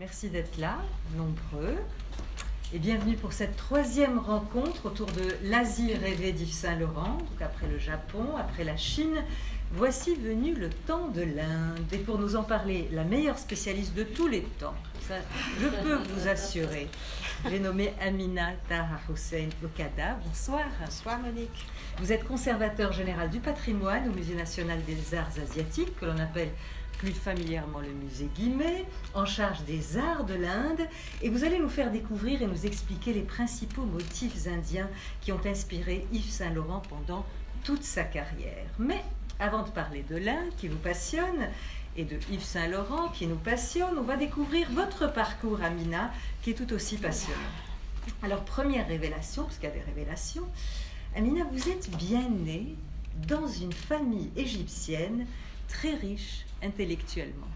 Merci d'être là, nombreux. Et bienvenue pour cette troisième rencontre autour de l'Asie rêvée d'Yves Saint-Laurent. Donc après le Japon, après la Chine, voici venu le temps de l'Inde. Et pour nous en parler, la meilleure spécialiste de tous les temps, ça, je peux vous assurer. J'ai nommé Amina Taha Hussein Okada. Bonsoir. Bonsoir Monique. Vous êtes conservateur général du patrimoine au Musée national des arts asiatiques, que l'on appelle plus familièrement le musée Guimet, en charge des arts de l'Inde, et vous allez nous faire découvrir et nous expliquer les principaux motifs indiens qui ont inspiré Yves Saint-Laurent pendant toute sa carrière. Mais avant de parler de l'Inde qui nous passionne, et de Yves Saint-Laurent qui nous passionne, on va découvrir votre parcours, Amina, qui est tout aussi passionnant. Alors, première révélation, parce qu'il y a des révélations, Amina, vous êtes bien née dans une famille égyptienne très riche intellectuellement.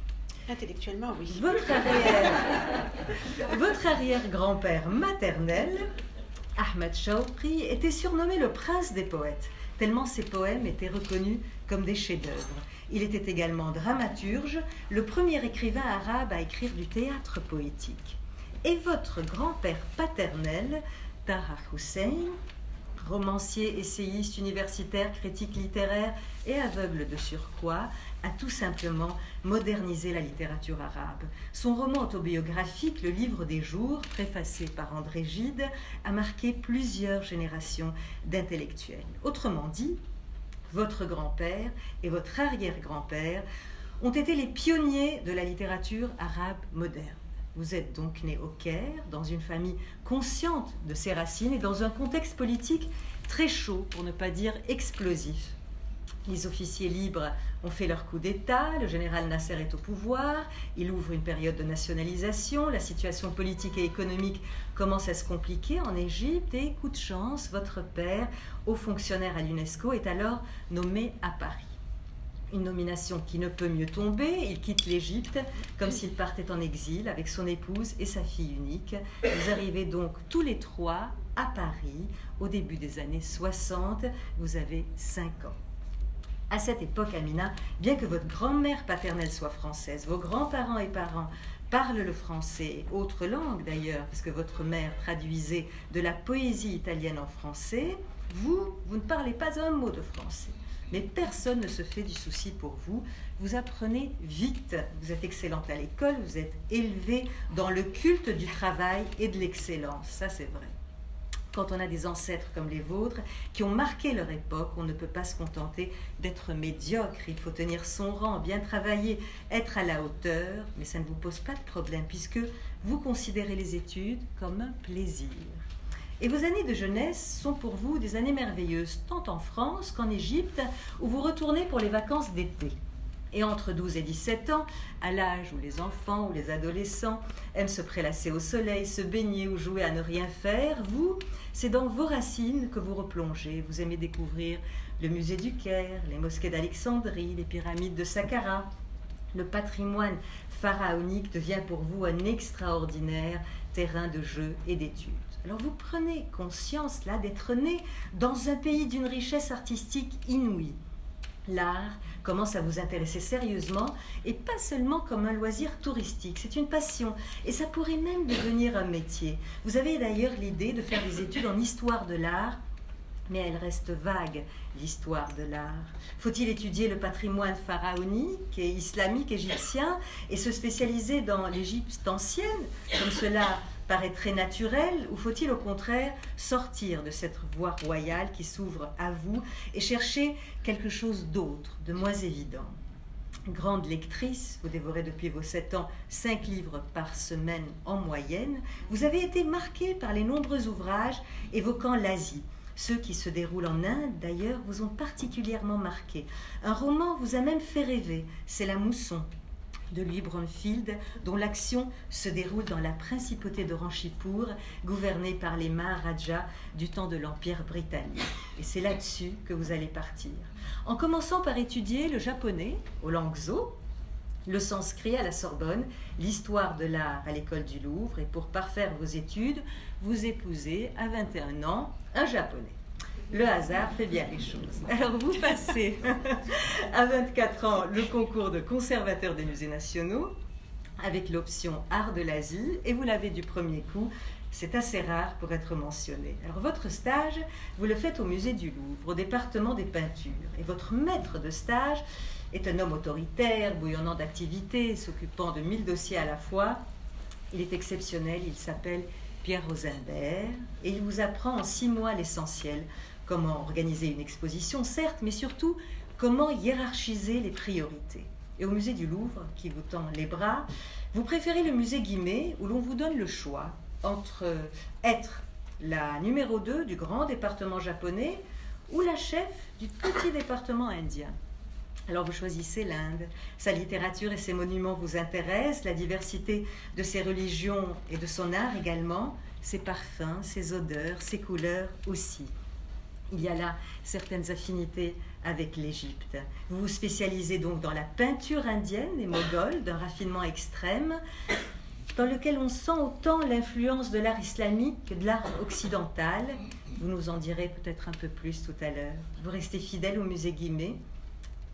Intellectuellement, oui. Votre arrière, votre arrière-grand-père maternel, Ahmed Shawqi, était surnommé le prince des poètes, tellement ses poèmes étaient reconnus comme des chefs-d'œuvre. Il était également dramaturge, le premier écrivain arabe à écrire du théâtre poétique. Et votre grand-père paternel, Taha Hussein, romancier, essayiste, universitaire, critique littéraire et aveugle de surcroît, a tout simplement modernisé la littérature arabe. Son roman autobiographique, Le Livre des Jours, préfacé par André Gide, a marqué plusieurs générations d'intellectuels. Autrement dit, votre grand-père et votre arrière-grand-père ont été les pionniers de la littérature arabe moderne. Vous êtes donc né au Caire, dans une famille consciente de ses racines et dans un contexte politique très chaud, pour ne pas dire explosif. Les officiers libres ont fait leur coup d'État, le général Nasser est au pouvoir, il ouvre une période de nationalisation, la situation politique et économique commence à se compliquer en Égypte et, coup de chance, votre père, haut fonctionnaire à l'UNESCO, est alors nommé à Paris. Une nomination qui ne peut mieux tomber, il quitte l'Égypte comme s'il partait en exil avec son épouse et sa fille unique. Vous arrivez donc tous les trois à Paris au début des années 60, vous avez 5 ans. À cette époque, Amina, bien que votre grand-mère paternelle soit française, vos grands-parents et parents parlent le français, autre langue d'ailleurs, parce que votre mère traduisait de la poésie italienne en français, vous, vous ne parlez pas un mot de français. Mais personne ne se fait du souci pour vous. Vous apprenez vite. Vous êtes excellente à l'école, vous êtes élevée dans le culte du travail et de l'excellence. Ça, c'est vrai quand on a des ancêtres comme les vôtres qui ont marqué leur époque, on ne peut pas se contenter d'être médiocre. Il faut tenir son rang, bien travailler, être à la hauteur, mais ça ne vous pose pas de problème puisque vous considérez les études comme un plaisir. Et vos années de jeunesse sont pour vous des années merveilleuses, tant en France qu'en Égypte, où vous retournez pour les vacances d'été. Et entre 12 et 17 ans, à l'âge où les enfants ou les adolescents aiment se prélasser au soleil, se baigner ou jouer à ne rien faire, vous, c'est dans vos racines que vous replongez. Vous aimez découvrir le musée du Caire, les mosquées d'Alexandrie, les pyramides de Saqqara. Le patrimoine pharaonique devient pour vous un extraordinaire terrain de jeu et d'études. Alors vous prenez conscience là d'être né dans un pays d'une richesse artistique inouïe. L'art commence à vous intéresser sérieusement et pas seulement comme un loisir touristique. C'est une passion et ça pourrait même devenir un métier. Vous avez d'ailleurs l'idée de faire des études en histoire de l'art mais elle reste vague, l'histoire de l'art. Faut-il étudier le patrimoine pharaonique et islamique égyptien et se spécialiser dans l'Égypte ancienne, comme cela paraît très naturel, ou faut-il au contraire sortir de cette voie royale qui s'ouvre à vous et chercher quelque chose d'autre, de moins évident? Grande lectrice, vous dévorez depuis vos sept ans cinq livres par semaine en moyenne, vous avez été marquée par les nombreux ouvrages évoquant l'Asie. Ceux qui se déroulent en Inde, d'ailleurs, vous ont particulièrement marqué. Un roman vous a même fait rêver, c'est La Mousson, de Louis Bromfield, dont l'action se déroule dans la principauté de Ranchipur, gouvernée par les Maharajas du temps de l'Empire britannique. Et c'est là-dessus que vous allez partir. En commençant par étudier le japonais au Langzhou, le sanskrit à la Sorbonne, l'histoire de l'art à l'école du Louvre, et pour parfaire vos études, vous épousez à 21 ans un japonais le hasard fait bien les choses. Alors vous passez à 24 ans le concours de conservateur des musées nationaux. avec l'option Art de l'Asie, et vous l'avez du premier coup. C'est assez rare pour être mentionné. Alors votre stage, vous le faites au musée du Louvre, au département des peintures, et votre maître de stage est un homme autoritaire, bouillonnant d'activités, s'occupant de mille dossiers à la fois. Il est exceptionnel, il s'appelle Pierre Rosenberg, et il vous apprend en six mois l'essentiel, comment organiser une exposition, certes, mais surtout comment hiérarchiser les priorités. Et au musée du Louvre, qui vous tend les bras, vous préférez le musée Guimet, où l'on vous donne le choix entre être la numéro 2 du grand département japonais ou la chef du petit département indien. Alors vous choisissez l'Inde. Sa littérature et ses monuments vous intéressent, la diversité de ses religions et de son art également, ses parfums, ses odeurs, ses couleurs aussi. Il y a là certaines affinités avec l'Égypte. Vous vous spécialisez donc dans la peinture indienne et moghole d'un raffinement extrême, dans lequel on sent autant l'influence de l'art islamique que de l'art occidental. Vous nous en direz peut-être un peu plus tout à l'heure. Vous restez fidèle au musée Guimet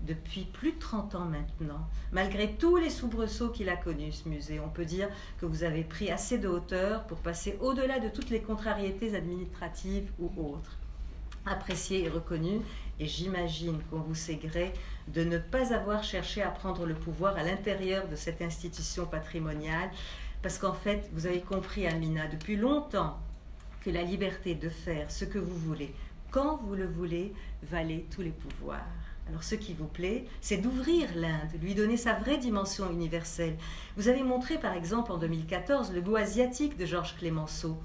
depuis plus de 30 ans maintenant. Malgré tous les soubresauts qu'il a connus, ce musée, on peut dire que vous avez pris assez de hauteur pour passer au-delà de toutes les contrariétés administratives ou autres. Apprécié et reconnu, et j'imagine qu'on vous sait gré de ne pas avoir cherché à prendre le pouvoir à l'intérieur de cette institution patrimoniale, parce qu'en fait, vous avez compris, Amina, depuis longtemps, que la liberté de faire ce que vous voulez, quand vous le voulez, valait tous les pouvoirs. Alors ce qui vous plaît, c'est d'ouvrir l'Inde, lui donner sa vraie dimension universelle. Vous avez montré par exemple en 2014 le goût asiatique de Georges Clémenceau.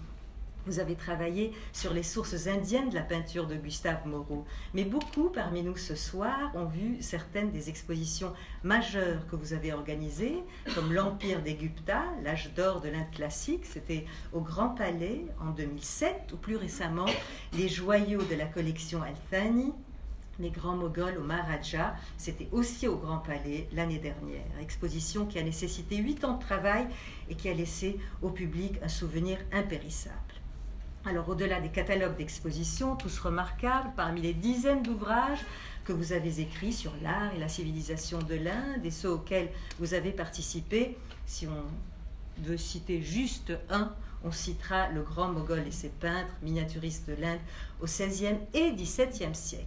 Vous avez travaillé sur les sources indiennes de la peinture de Gustave Moreau. Mais beaucoup parmi nous ce soir ont vu certaines des expositions majeures que vous avez organisées, comme l'Empire des Gupta, l'âge d'or de l'Inde classique, c'était au Grand Palais en 2007, ou plus récemment les joyaux de la collection Al-Thani, les grands moghols au Maharaja. C'était aussi au Grand Palais l'année dernière. Exposition qui a nécessité huit ans de travail et qui a laissé au public un souvenir impérissable. Alors au-delà des catalogues d'expositions, tous remarquables, parmi les dizaines d'ouvrages que vous avez écrits sur l'art et la civilisation de l'Inde et ceux auxquels vous avez participé, si on veut citer juste un, on citera le grand Moghol et ses peintres, miniaturistes de l'Inde au XVIe et XVIIe siècle.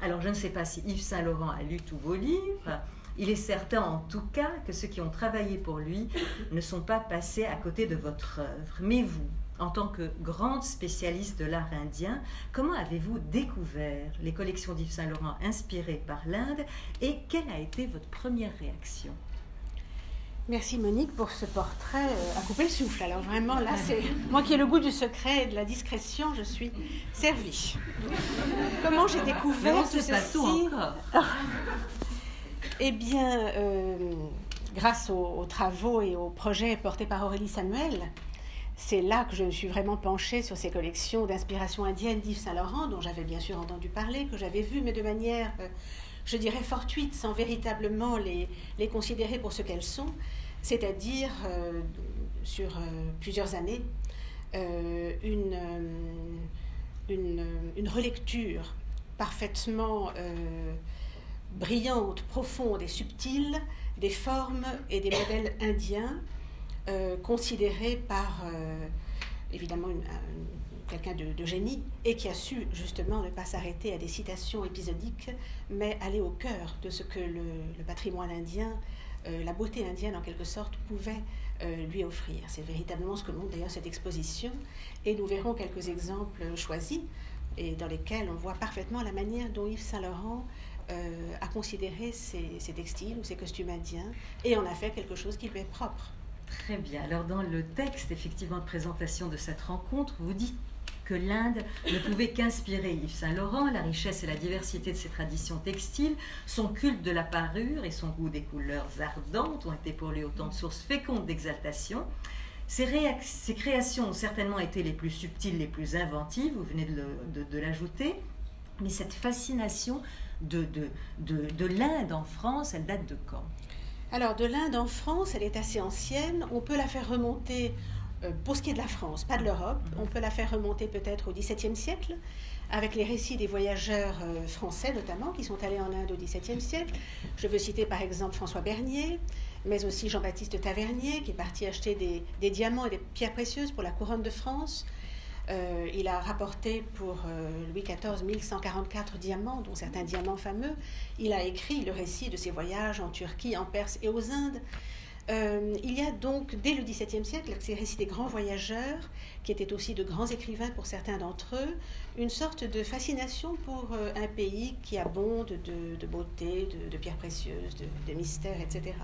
Alors je ne sais pas si Yves Saint-Laurent a lu tous vos livres. Il est certain en tout cas que ceux qui ont travaillé pour lui ne sont pas passés à côté de votre œuvre. Mais vous, en tant que grande spécialiste de l'art indien, comment avez-vous découvert les collections d'Yves Saint-Laurent inspirées par l'Inde et quelle a été votre première réaction? Merci Monique pour ce portrait euh, à couper le souffle. Alors vraiment là, c'est moi qui ai le goût du secret et de la discrétion, je suis servie. Comment j'ai découvert tout ceci Eh bien, euh, grâce aux, travaux et aux projets portés par Aurélie Samuel, c'est là que je me suis vraiment penchée sur ces collections d'inspiration indienne d'Yves Saint-Laurent, dont j'avais bien sûr entendu parler, que j'avais vu, mais de manière euh, je dirais, fortuites sans véritablement les, considérer pour ce qu'elles sont, c'est-à-dire euh, sur euh, plusieurs années, une, une, une, relecture parfaitement brillante, profonde et subtile des formes et des modèles indiens considérés par évidemment une, quelqu'un de, génie et qui a su justement ne pas s'arrêter à des citations épisodiques, mais aller au cœur de ce que le, patrimoine indien, euh, la beauté indienne en quelque sorte, pouvait euh, lui offrir. C'est véritablement ce que montre d'ailleurs cette exposition et nous verrons quelques exemples choisis et dans lesquels on voit parfaitement la manière dont Yves Saint-Laurent euh, a considéré ses, ses, textiles ou ses costumes indiens et en a fait quelque chose qui lui est propre. Très bien. Alors dans le texte effectivement de présentation de cette rencontre, vous dites que l'Inde ne pouvait qu'inspirer Yves Saint-Laurent, la richesse et la diversité de ses traditions textiles, son culte de la parure et son goût des couleurs ardentes ont été pour lui autant de sources fécondes d'exaltation. Ses, créations ont certainement été les plus subtiles, les plus inventives, vous venez de, l'ajouter, mais cette fascination de, de l'Inde en France, elle date de quand? Alors, de l'Inde en France, elle est assez ancienne. On peut la faire remonter euh, pour ce qui est de la France, pas de l'Europe, on peut la faire remonter peut-être au XVIIe siècle, avec les récits des voyageurs euh, français notamment, qui sont allés en Inde au XVIIe siècle. Je veux citer par exemple François Bernier, mais aussi Jean-Baptiste Tavernier, qui est parti acheter des, diamants et des pierres précieuses pour la couronne de France. Euh, il a rapporté pour euh, Louis XIV 1144 diamants, dont certains diamants fameux. Il a écrit le récit de ses voyages en Turquie, en Perse et aux Indes. Euh, il y a donc, dès le XVIIe siècle, ces récits des grands voyageurs, qui étaient aussi de grands écrivains pour certains d'entre eux, une sorte de fascination pour un pays qui abonde de, beauté, de, pierres précieuses, de, mystères, etc.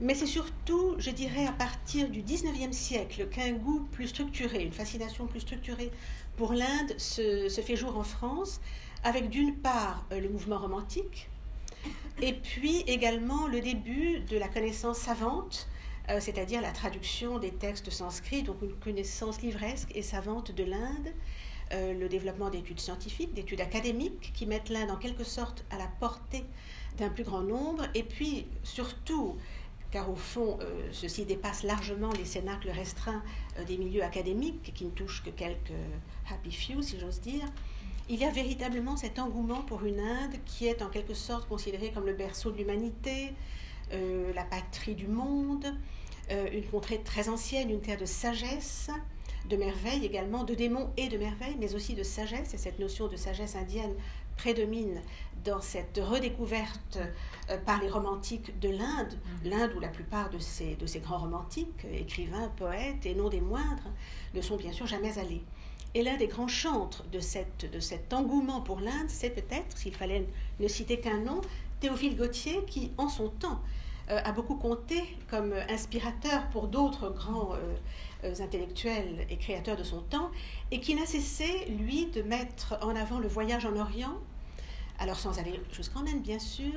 Mais c'est surtout, je dirais, à partir du XIXe siècle qu'un goût plus structuré, une fascination plus structurée pour l'Inde se, se, fait jour en France, avec d'une part euh, le mouvement romantique, et puis également le début de la connaissance savante, euh, c'est-à-dire la traduction des textes sanscrits, donc une connaissance livresque et savante de l'Inde, euh, le développement d'études scientifiques, d'études académiques qui mettent l'Inde en quelque sorte à la portée d'un plus grand nombre, et puis surtout, car au fond, euh, ceci dépasse largement les cénacles restreints des milieux académiques, qui ne touchent que quelques happy few, si j'ose dire, il y a véritablement cet engouement pour une Inde qui est en quelque sorte considérée comme le berceau de l'humanité, euh, la patrie du monde, euh, une contrée très ancienne, une terre de sagesse, de merveille également, de démons et de merveille, mais aussi de sagesse. Et cette notion de sagesse indienne prédomine dans cette redécouverte euh, par les romantiques de l'Inde, mm. l'Inde où la plupart de ces, de ces grands romantiques, écrivains, poètes et non des moindres, ne sont bien sûr jamais allés. Et l'un des grands chantres de, cette, de cet engouement pour l'Inde, c'est peut-être, s'il fallait ne citer qu'un nom, Théophile Gautier, qui, en son temps, euh, a beaucoup compté comme inspirateur pour d'autres grands euh, euh, intellectuels et créateurs de son temps, et qui n'a cessé, lui, de mettre en avant le voyage en Orient, alors sans aller jusqu'en Inde, bien sûr,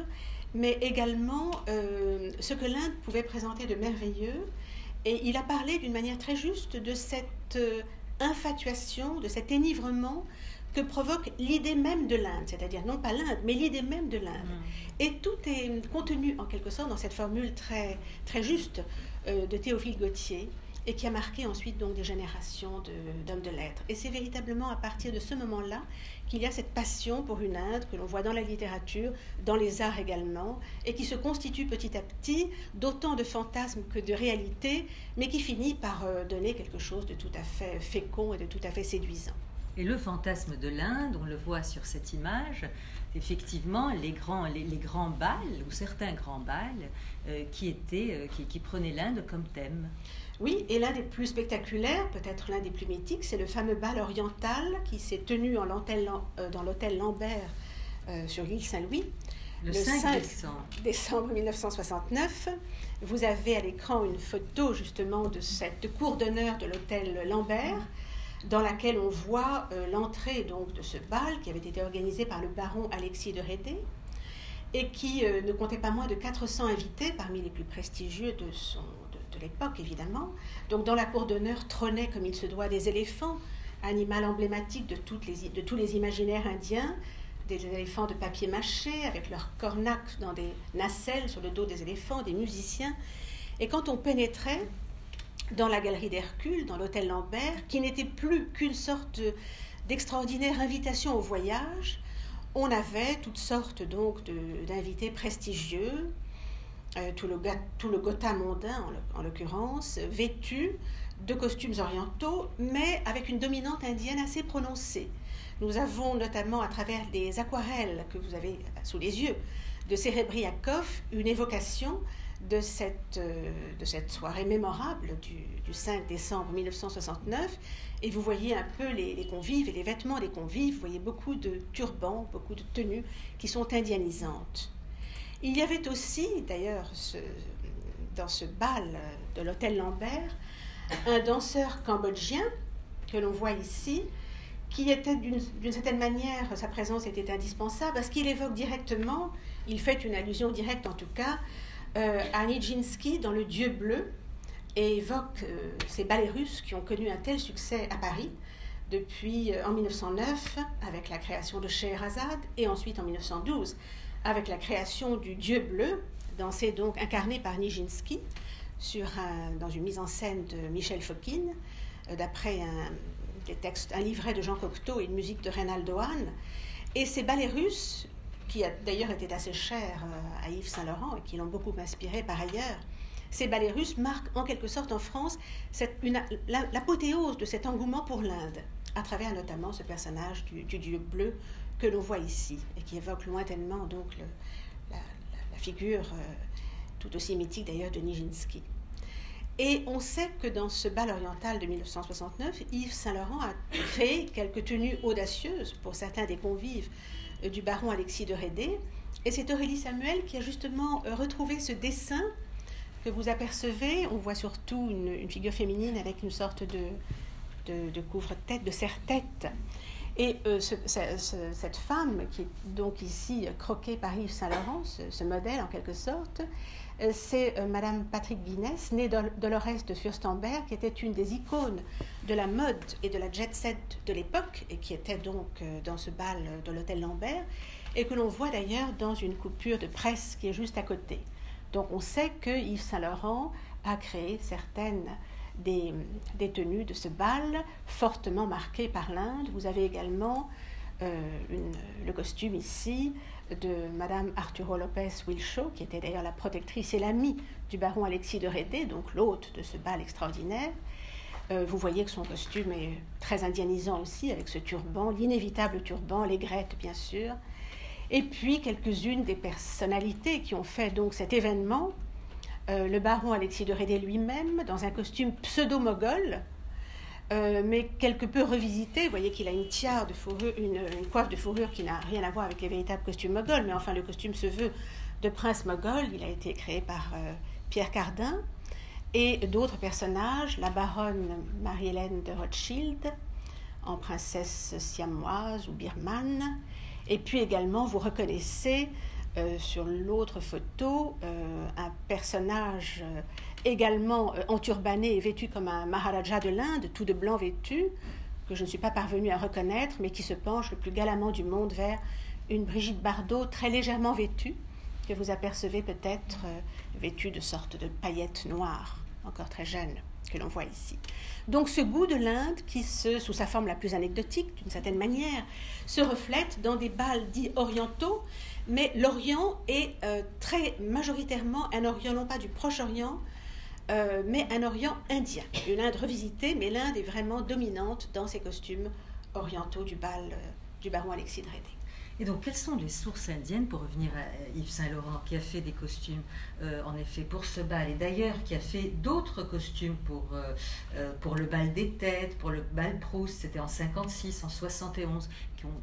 mais également ce que l'Inde pouvait présenter de merveilleux. Et il a parlé d'une manière très juste de cette infatuation, de cet énivrement que provoque l'idée même de l'Inde, c'est-à-dire non pas l'Inde, mais l'idée même de l'Inde. Mm. Et tout est contenu en quelque sorte dans cette formule très, très juste euh, de Théophile Gautier et qui a marqué ensuite donc des générations d'hommes de, lettres. Et c'est véritablement à partir de ce moment-là qu'il y a cette passion pour une Inde que l'on voit dans la littérature, dans les arts également, et qui se constitue petit à petit d'autant de fantasmes que de réalités, mais qui finit par euh, donner quelque chose de tout à fait fécond et de tout à fait séduisant. Et le fantasme de l'Inde, on le voit sur cette image, effectivement, les grands, les, grands bals, ou certains grands bals, euh, qui, étaient, euh, qui, qui prenaient l'Inde comme thème. Oui, et l'un des plus spectaculaires, peut-être l'un des plus mythiques, c'est le fameux bal oriental qui s'est tenu en euh, dans l'hôtel Lambert euh, sur l'île Saint-Louis. Le, 5, décembre. décembre 1969. Vous avez à l'écran une photo justement de cette cour d'honneur de l'hôtel Lambert dans laquelle on voit euh, l'entrée donc de ce bal qui avait été organisé par le baron Alexis de Rédé et qui ne comptait pas moins de 400 invités parmi les plus prestigieux de son, l'époque, évidemment. Donc, dans la cour d'honneur trônaient, comme il se doit, des éléphants, animal emblématique de, tous les imaginaires indiens, des éléphants de papier mâché, avec leurs cornacs dans des nacelles sur le dos des éléphants, des musiciens. Et quand on pénétrait dans la galerie d'Hercule, dans l'hôtel Lambert, qui n'était plus qu'une sorte d'extraordinaire invitation au voyage, on avait toutes sortes donc d'invités prestigieux, euh, tout, le, tout le Gotha mondain en l'occurrence, vêtu de costumes orientaux, mais avec une dominante indienne assez prononcée. Nous avons notamment à travers les aquarelles que vous avez sous les yeux de Serebriakov une évocation de cette, euh, de cette soirée mémorable du, 5 décembre 1969. Et vous voyez un peu les, les, convives et les vêtements des convives. Vous voyez beaucoup de turbans, beaucoup de tenues qui sont indianisantes. Il y avait aussi, d'ailleurs, dans ce bal de l'hôtel Lambert, un danseur cambodgien que l'on voit ici, qui était d'une certaine manière, sa présence était indispensable. Parce qu'il évoque directement, il fait une allusion directe en tout cas, euh, à Nijinsky dans Le Dieu bleu et évoque euh, ces ballets russes qui ont connu un tel succès à Paris depuis euh, en 1909 avec la création de Scheherazade et ensuite en 1912 avec la création du Dieu bleu, dansé donc incarné par Nijinsky, dans une mise en scène de Michel Fokine, euh, d'après un, livret de Jean Cocteau et une musique de Reynaldo Hahn. Et ces ballets russes qui d'ailleurs été assez cher à Yves Saint-Laurent et qui l'ont beaucoup inspiré par ailleurs, ces ballets russes marquent en quelque sorte en France l'apothéose de cet engouement pour l'Inde, à travers notamment ce personnage du, dieu bleu que l'on voit ici et qui évoque lointainement donc la, figure euh, tout aussi mythique d'ailleurs de Nijinsky. Et on sait que dans ce bal oriental de 1969, Yves Saint-Laurent a créé quelques tenues audacieuses pour certains des convives euh, du baron Alexis de Rédé. Et c'est Aurélie Samuel qui a justement euh, retrouvé ce dessin que vous apercevez. On voit surtout une, figure féminine avec une sorte de, de, couvre-tête, de serre-tête. Et euh, cette femme, qui est donc ici croquée par Yves Saint-Laurent, ce, modèle en quelque sorte, euh, c'est euh, Madame Patrick Guinness, née Dolores de Furstenberg, qui était une des icônes de la mode et de la jet set de l'époque, et qui était donc dans ce bal de l'hôtel Lambert, et que l'on voit d'ailleurs dans une coupure de presse qui est juste à côté. Donc on sait que Yves Saint-Laurent a créé certaines des, tenues de ce bal fortement marquées par l'Inde. Vous avez également euh, le costume ici de Madame Arturo Lopez Wilshaw, qui était d'ailleurs la protectrice et l'amie du baron Alexis de Rédé, donc l'hôte de ce bal extraordinaire. Euh, vous voyez que son costume est très indianisant aussi, avec ce turban, l'inévitable turban, les grettes bien sûr et puis quelques-unes des personnalités qui ont fait donc cet événement. Euh, le baron Alexis de Rédé lui-même, dans un costume pseudo-mogol, euh, mais quelque peu revisité. Vous voyez qu'il a une tiare de fourrure, une, coiffe de fourrure qui n'a rien à voir avec les véritables costumes mogol, mais enfin le costume se veut de prince mogol. Il a été créé par euh, Pierre Cardin. Et d'autres personnages, la baronne Marie-Hélène de Rothschild, en princesse siamoise ou birmane, et puis également, vous reconnaissez euh, sur l'autre photo euh, un personnage euh, également enturbané et vêtu comme un Maharaja de l'Inde, tout de blanc vêtu, que je ne suis pas parvenue à reconnaître, mais qui se penche le plus galamment du monde vers une Brigitte Bardot très légèrement vêtue, que vous apercevez peut-être vêtue de sortes de paillettes noires, encore très jeune que l'on voit ici. Donc ce goût de l'Inde, qui se, sous sa forme la plus anecdotique d'une certaine manière, se reflète dans des bals dits orientaux, mais l'Orient est euh, très majoritairement un Orient non pas du Proche-Orient, euh, mais un Orient indien. Une Inde revisitée, mais l'Inde est vraiment dominante dans ses costumes orientaux du bal euh, du baron Alexis de et donc, quelles sont les sources indiennes, pour revenir à Yves Saint-Laurent, qui a fait des costumes, en effet, pour ce bal, et d'ailleurs qui a fait d'autres costumes pour, pour le bal des têtes, pour le bal Proust, c'était en 56, en 71, qui ont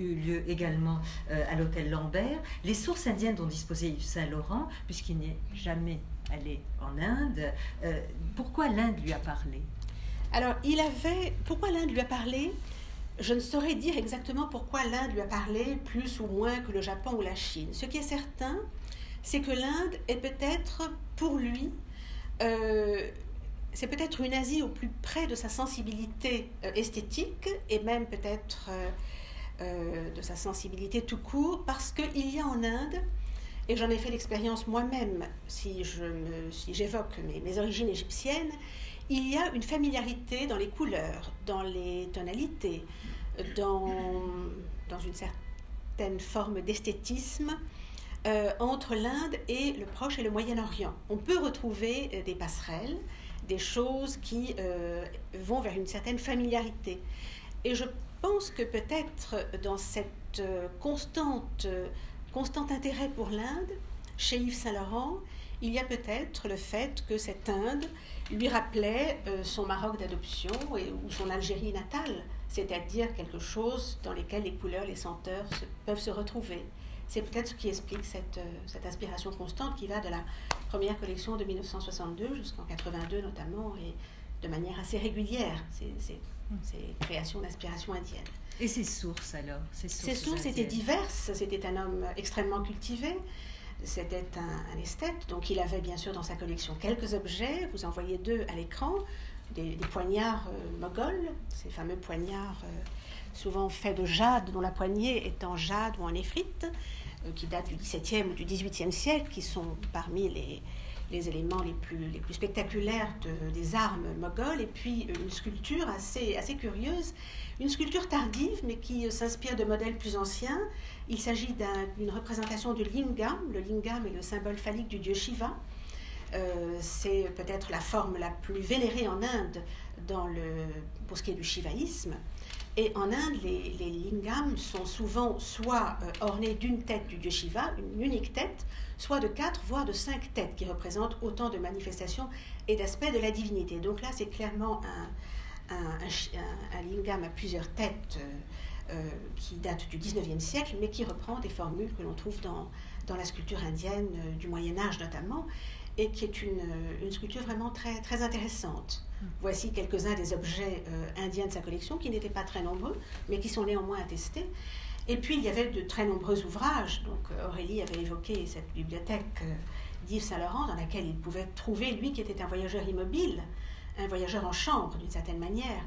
eu lieu également à l'hôtel Lambert. Les sources indiennes dont disposait Yves Saint-Laurent, puisqu'il n'est jamais allé en Inde, pourquoi l'Inde lui a parlé? Alors, il avait. Pourquoi l'Inde lui a parlé? Je ne saurais dire exactement pourquoi l'Inde lui a parlé plus ou moins que le Japon ou la Chine. Ce qui est certain, c'est que l'Inde est peut-être pour lui, euh, c'est peut-être une Asie au plus près de sa sensibilité euh, esthétique et même peut-être euh, de sa sensibilité tout court, parce qu'il y a en Inde, et j'en ai fait l'expérience moi-même si, je si j'évoque mes, mes origines égyptiennes, il y a une familiarité dans les couleurs, dans les tonalités, dans, dans une certaine forme d'esthétisme euh, entre l'Inde et le Proche et le Moyen-Orient. On peut retrouver euh, des passerelles, des choses qui euh, vont vers une certaine familiarité. Et je pense que peut-être dans cette constante, constant intérêt pour l'Inde, chez Yves Saint-Laurent, il y a peut-être le fait que cette Inde lui rappelait son Maroc d'adoption ou son Algérie natale c'est-à-dire quelque chose dans lequel les couleurs, les senteurs peuvent se retrouver. C'est peut-être ce qui explique cette, euh, cette, inspiration constante qui va de la première collection de 1962 jusqu'en 82 notamment, et de manière assez régulière, ces, créations d'inspiration indienne. Et ses sources alors Ces sources, étaient diverses. C'était un homme extrêmement cultivé. C'était un, un, esthète, donc il avait bien sûr dans sa collection quelques objets. Vous en voyez deux à l'écran des, poignards euh, moghols, ces fameux poignards euh, souvent faits de jade, dont la poignée est en jade ou en éphrite, euh, qui datent du XVIIe ou du XVIIIe siècle, qui sont parmi les, les éléments les plus, les plus spectaculaires des armes mogholes, et puis une sculpture assez, assez curieuse, une sculpture tardive, mais qui s'inspire de modèles plus anciens. Il s'agit d'une représentation du lingam. Le lingam est le symbole phallique du dieu Shiva. Euh, c'est peut-être la forme la plus vénérée en Inde dans le, pour ce qui est du shivaïsme. Et en Inde, les, lingams sont souvent soit euh, ornés d'une tête du dieu Shiva, une unique tête, soit de quatre, voire de cinq têtes, qui représentent autant de manifestations et d'aspects de la divinité. Donc là, c'est clairement un, un, lingam à plusieurs têtes euh, euh, qui date du 19e siècle, mais qui reprend des formules que l'on trouve dans, dans la sculpture indienne du Moyen Âge notamment, et qui est une, une sculpture vraiment très, très intéressante. Voici quelques-uns des objets euh, indiens de sa collection, qui n'étaient pas très nombreux, mais qui sont néanmoins attestés. Et puis, il y avait de très nombreux ouvrages. Donc, euh, Aurélie avait évoqué cette bibliothèque euh, d'Yves Saint-Laurent, dans laquelle il pouvait trouver, lui qui était un voyageur immobile, un voyageur en chambre, d'une certaine manière.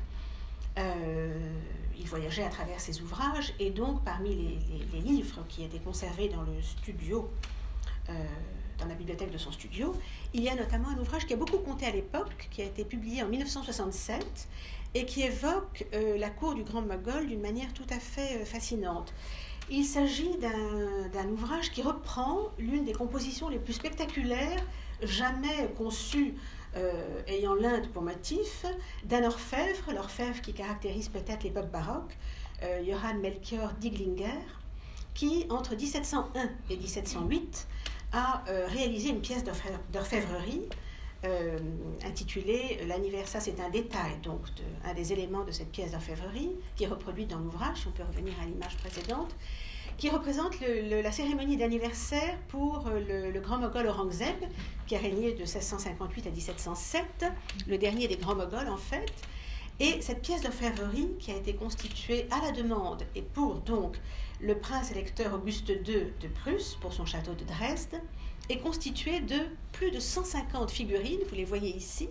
il voyageait à travers ses ouvrages, et donc, parmi les livres qui étaient conservés dans le studio, dans la bibliothèque de son studio, il y a notamment un ouvrage qui a beaucoup compté à l'époque, qui a été publié en 1967 et qui évoque euh, la cour du Grand Mogol d'une manière tout à fait euh, fascinante. Il s'agit d'un ouvrage qui reprend l'une des compositions les plus spectaculaires jamais conçues euh, ayant l'Inde pour motif, d'un orfèvre, l'orfèvre qui caractérise peut-être l'époque baroque, Johann Melchior Diglinger, qui, entre 1701 et 1708, a réalisé une pièce d'orfèvrerie euh, intitulée L'anniversaire, c'est un détail, donc un des éléments de cette pièce d'orfèvrerie, qui est reproduite dans l'ouvrage, on peut revenir à l'image précédente, qui représente la cérémonie d'anniversaire pour le, grand moghol Aurangzeb, qui a régné de 1658 à 1707, le dernier des grands moghols en fait. Et cette pièce d'orfèvrerie, qui a été constituée à la demande et pour donc le prince électeur Auguste II de Prusse pour son château de Dresde est constitué de plus de 150 figurines, vous les voyez ici,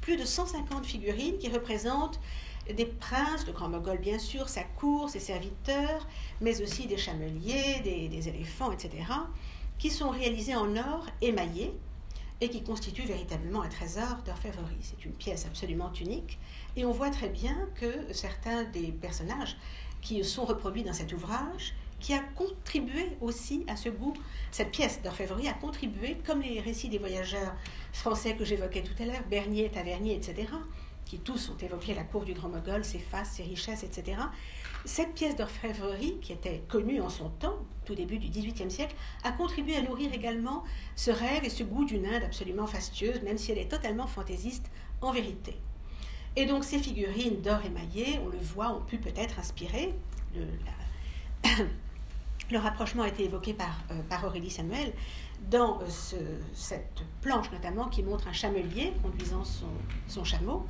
plus de 150 figurines qui représentent des princes, de grands moghols bien sûr, sa cour, ses serviteurs, mais aussi des chameliers, des, éléphants, etc., qui sont réalisés en or émaillé et qui constituent véritablement un trésor d'orfèvrerie. C'est une pièce absolument unique et on voit très bien que certains des personnages qui sont reproduits dans cet ouvrage, qui a contribué aussi à ce goût. Cette pièce d'orfèvrerie a contribué, comme les récits des voyageurs français que j'évoquais tout à l'heure, Bernier, Tavernier, etc., qui tous ont évoqué la cour du Grand Mogol, ses faces, ses richesses, etc. Cette pièce d'orfèvrerie, qui était connue en son temps, tout début du XVIIIe siècle, a contribué à nourrir également ce rêve et ce goût d'une Inde absolument fastueuse, même si elle est totalement fantaisiste en vérité. Et donc ces figurines d'or émaillé, on le voit, ont pu peut-être inspirer. Le, rapprochement a été évoqué par, euh, par Aurélie Samuel dans euh, cette planche notamment qui montre un chamelier conduisant son, son chameau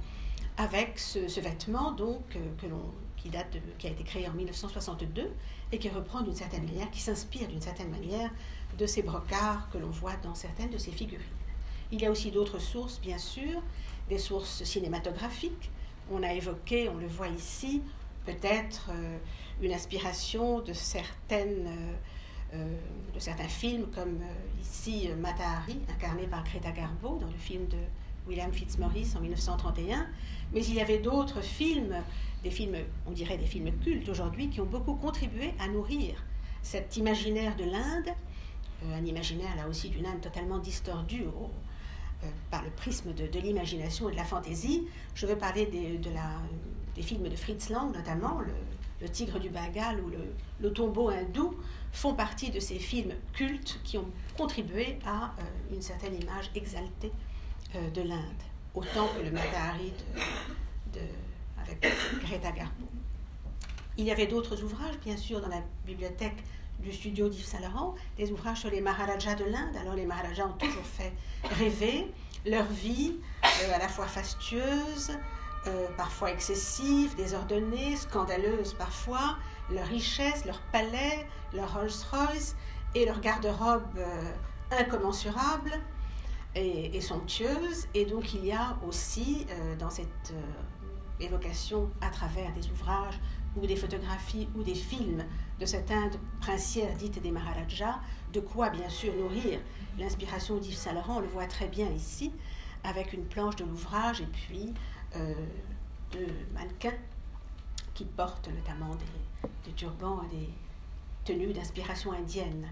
avec ce, vêtement donc euh, que l'on qui date qui a été créé en 1962 et qui reprend d'une certaine manière, qui s'inspire d'une certaine manière de ces brocards que l'on voit dans certaines de ces figurines. Il y a aussi d'autres sources, bien sûr, des sources cinématographiques. On a évoqué, on le voit ici, peut-être euh, une inspiration de, certaines, euh, euh, de certains films, comme ici Matahari, incarné par Greta Garbo dans le film de William Fitzmaurice en 1931. Mais il y avait d'autres films, des films, on dirait des films cultes aujourd'hui, qui ont beaucoup contribué à nourrir cet imaginaire de l'Inde, un imaginaire là aussi d'une Inde totalement distordue par le prisme de, l'imagination et de la fantaisie. Je veux parler de la, des films de Fritz Lang, notamment le, Tigre du Bengale ou le, Tombeau hindou, font partie de ces films cultes qui ont contribué à euh, une certaine image exaltée euh, de l'Inde, autant que le Matahari de, avec Greta Garbo. Il y avait d'autres ouvrages, bien sûr, dans la bibliothèque du studio d'Yves Saint Laurent, des ouvrages sur les Maharajas de l'Inde. Alors les Maharajas ont toujours fait rêver leur vie, euh, à la fois fastueuse, euh, parfois excessive, désordonnée, scandaleuse parfois, leur richesse, leur palais, leur Rolls-Royce et leur garde-robe euh, incommensurable et, somptueuse. Et donc il y a aussi dans cette évocation à travers des ouvrages ou des photographies ou des films de cette Inde princière dite des Maharajas, de quoi bien sûr nourrir l'inspiration d'Yves Saint-Laurent, on le voit très bien ici, avec une planche de l'ouvrage et puis euh, de mannequins qui portent notamment des, des turbans et des tenues d'inspiration indienne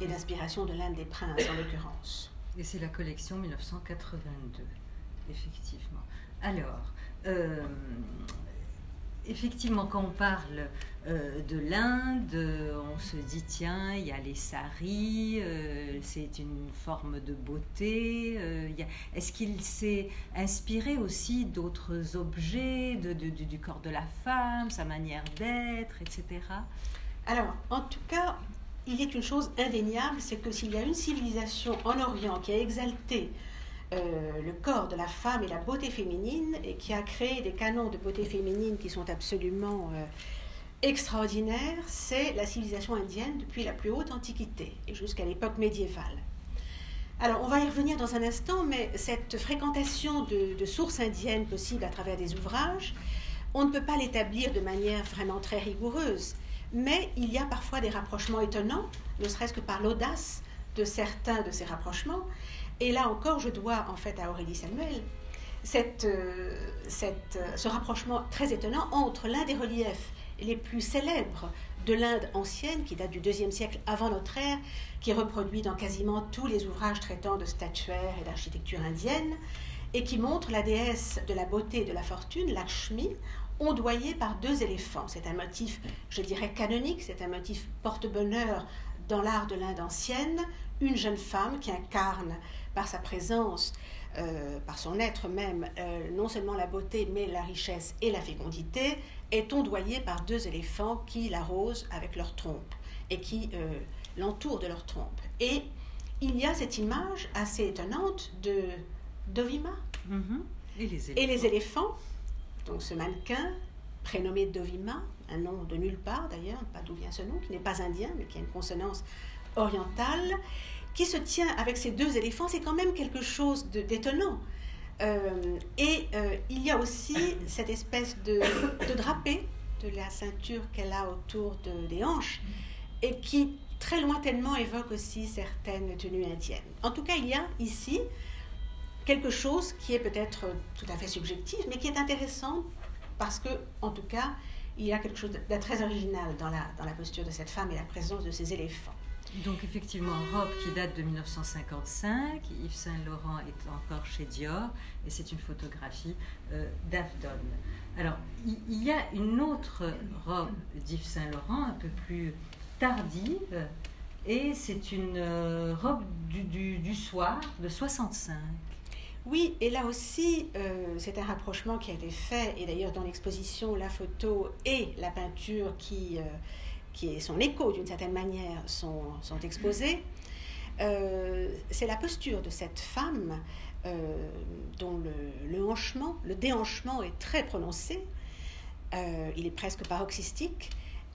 et d'inspiration de l'Inde des princes en l'occurrence. Et c'est la collection 1982, effectivement. Alors, euh, effectivement, quand on parle euh, de l'Inde, on se dit tiens, il y a les saris, euh, c'est une forme de beauté. Est-ce qu'il s'est inspiré aussi d'autres objets, du corps de la femme, sa manière d'être, etc. Alors, en tout cas, il est une chose indéniable, c'est que s'il y a une civilisation en Orient qui a exalté euh, le corps de la femme et la beauté féminine et qui a créé des canons de beauté féminine qui sont absolument euh, extraordinaires, c'est la civilisation indienne depuis la plus haute antiquité et jusqu'à l'époque médiévale. Alors, on va y revenir dans un instant, mais cette fréquentation de, de sources indiennes possibles à travers des ouvrages, on ne peut pas l'établir de manière vraiment très rigoureuse mais il y a parfois des rapprochements étonnants, ne serait-ce que par l'audace de certains de ces rapprochements. Et là encore, je dois en fait à Aurélie Samuel cette, euh, euh, ce rapprochement très étonnant entre l'un des reliefs les plus célèbres de l'Inde ancienne, qui date du IIe siècle avant notre ère, qui est reproduit dans quasiment tous les ouvrages traitant de statuaire et d'architecture indienne, et qui montre la déesse de la beauté et de la fortune, Lakshmi, ondoyé par deux éléphants. C'est un motif, je dirais, canonique, c'est un motif porte-bonheur dans l'art de l'Inde ancienne, une jeune femme qui incarne par sa présence, euh, par son être même, euh, non seulement la beauté, mais la richesse et la fécondité, est ondoyée par deux éléphants qui l'arrosent avec leur trompe et qui euh, l'entourent de leur trompe. Et il y a cette image assez étonnante de Dovima mm-hmm. et les éléphants donc ce mannequin, prénommé Dovima, un nom de nulle part d'ailleurs, pas d'où vient ce nom, qui n'est pas indien, mais qui a une consonance orientale, qui se tient avec ces deux éléphants, c'est quand même quelque chose d'étonnant. Euh, et euh, il y a aussi cette espèce de, de drapé de la ceinture qu'elle a autour de, des hanches, et qui très lointainement évoque aussi certaines tenues indiennes. En tout cas, il y a ici quelque chose qui est peut-être tout à fait subjectif, mais qui est intéressant parce que, en tout cas, il y a quelque chose de très original dans la, dans la posture de cette femme et la présence de ces éléphants. Donc effectivement, robe qui date de 1955, Yves Saint Laurent est encore chez Dior et c'est une photographie euh, d'Afdon. Alors il, y a une autre robe d'Yves Saint Laurent un peu plus tardive et c'est une euh, robe du, du, du, soir de 65. Oui, et là aussi, euh, c'est un rapprochement qui a été fait, et d'ailleurs dans l'exposition, la photo et la peinture qui, euh, qui est son écho d'une certaine manière sont, sont exposés. Euh, c'est la posture de cette femme dont le, le, le déhanchement est très prononcé. il est presque paroxystique,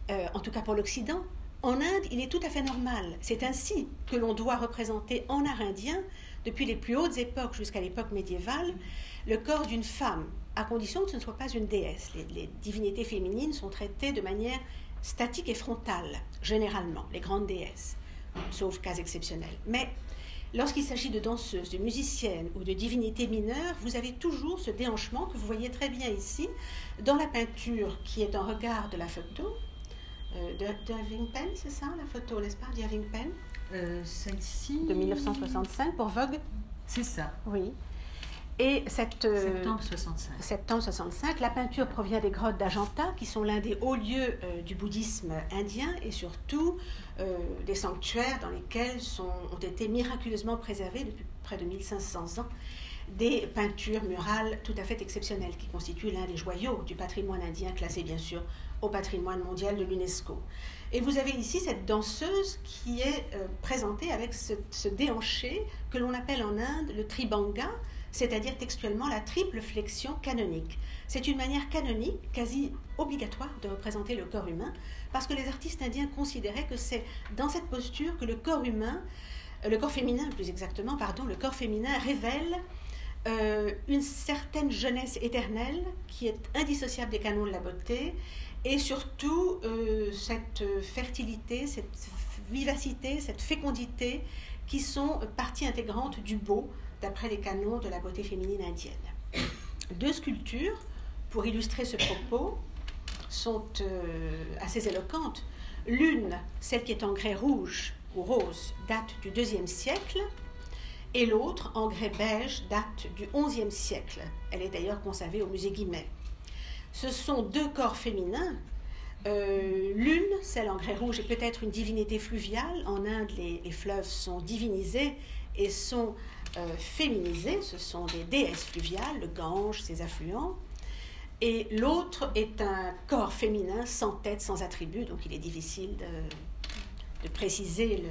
en tout cas pour l'Occident. En Inde, il est tout à fait normal. C'est ainsi que l'on doit représenter en art indien depuis les plus hautes époques jusqu'à l'époque médiévale, le corps d'une femme, à condition que ce ne soit pas une déesse. Les, divinités féminines sont traitées de manière statique et frontale, généralement, les grandes déesses, sauf cas exceptionnels. Mais lorsqu'il s'agit de danseuses, de musiciennes ou de divinités mineures, vous avez toujours ce déhanchement que vous voyez très bien ici, dans la peinture qui est en regard de la photo. Euh, de, Penn, c'est ça la photo, n'est-ce pas, Irving Penn euh, celle-ci. De 1965 pour Vogue C'est ça. Oui. Et cette, euh, septembre 65. Septembre 65. La peinture provient des grottes d'Ajanta, qui sont l'un des hauts lieux euh, du bouddhisme indien et surtout des sanctuaires dans lesquels sont, ont été miraculeusement préservés depuis près de 1500 ans des peintures murales tout à fait exceptionnelles qui constituent l'un des joyaux du patrimoine indien classé bien sûr au patrimoine mondial de l'UNESCO. Et vous avez ici cette danseuse qui est euh, présentée avec ce, déhanché que l'on appelle en Inde le tribanga, c'est-à-dire textuellement la triple flexion canonique. C'est une manière canonique, quasi obligatoire, de représenter le corps humain, parce que les artistes indiens considéraient que c'est dans cette posture que le corps humain, le corps féminin plus exactement, pardon, le corps féminin révèle euh, une certaine jeunesse éternelle qui est indissociable des canons de la beauté et surtout euh, cette fertilité, cette vivacité, cette fécondité qui sont partie intégrante du beau d'après les canons de la beauté féminine indienne. Deux sculptures pour illustrer ce propos sont euh, assez éloquentes. L'une, celle qui est en grès rouge ou rose, date du IIe siècle, et l'autre, en grès beige, date du XIe siècle. Elle est d'ailleurs conservée au musée Guimet. Ce sont deux corps féminins. Euh, l'une, celle en grès rouge, est peut-être une divinité fluviale. En Inde, les, fleuves sont divinisés et sont euh. Ce sont des déesses fluviales, le Gange, ses affluents. Et l'autre est un corps féminin sans tête, sans attribut, donc il est difficile de, préciser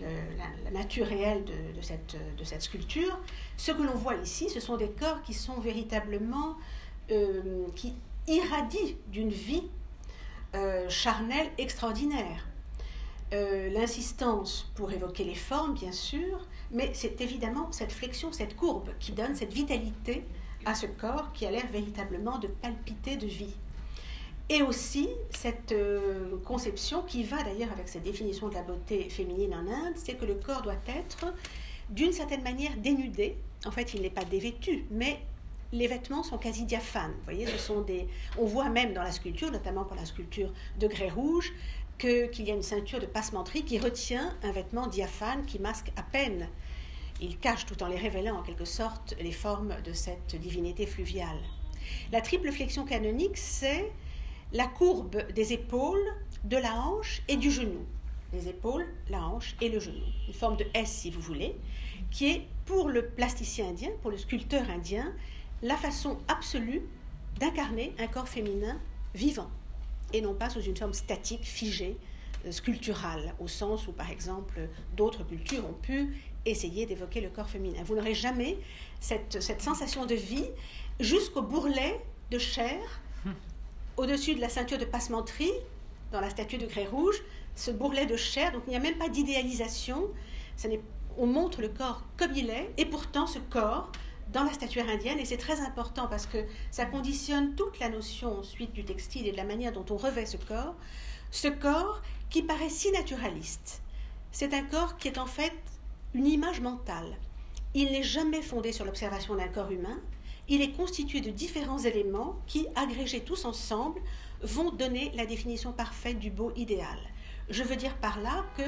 la, nature réelle de, cette, de, cette, sculpture. Ce que l'on voit ici, ce sont des corps qui sont véritablement, euh, qui irradient d'une vie euh, charnelle extraordinaire. Euh, l'insistance pour évoquer les formes, bien sûr, mais c'est évidemment cette flexion, cette courbe qui donne cette vitalité à ce corps qui a l'air véritablement de palpiter de vie. Et aussi cette euh, conception qui va d'ailleurs avec cette définition de la beauté féminine en Inde, c'est que le corps doit être d'une certaine manière dénudé. En fait, il n'est pas dévêtu, mais les vêtements sont quasi diaphanes. Vous voyez, ce sont des. On voit même dans la sculpture, notamment pour la sculpture de grès rouge, qu'il y a une ceinture de passementerie qui retient un vêtement diaphane qui masque à peine. Il cache tout en les révélant en quelque sorte les formes de cette divinité fluviale. La triple flexion canonique, c'est la courbe des épaules, de la hanche et du genou. Les épaules, la hanche et le genou. Une forme de S, si vous voulez, qui est pour le plasticien indien, pour le sculpteur indien, la façon absolue d'incarner un corps féminin vivant, et non pas sous une forme statique, figée, euh, sculpturale, au sens où, par exemple, d'autres cultures ont pu essayer d'évoquer le corps féminin. Vous n'aurez jamais cette, cette sensation de vie jusqu'au bourrelet de chair au-dessus de la ceinture de passementerie, dans la statue de grès rouge, ce bourrelet de chair, donc il n'y a même pas d'idéalisation, on montre le corps comme il est, et pourtant ce corps, dans la statuaire indienne, et c'est très important parce que ça conditionne toute la notion ensuite du textile et de la manière dont on revêt ce corps, ce corps qui paraît si naturaliste. C'est un corps qui est en fait une image mentale. Il n'est jamais fondé sur l'observation d'un corps humain, il est constitué de différents éléments qui, agrégés tous ensemble, vont donner la définition parfaite du beau idéal. Je veux dire par là que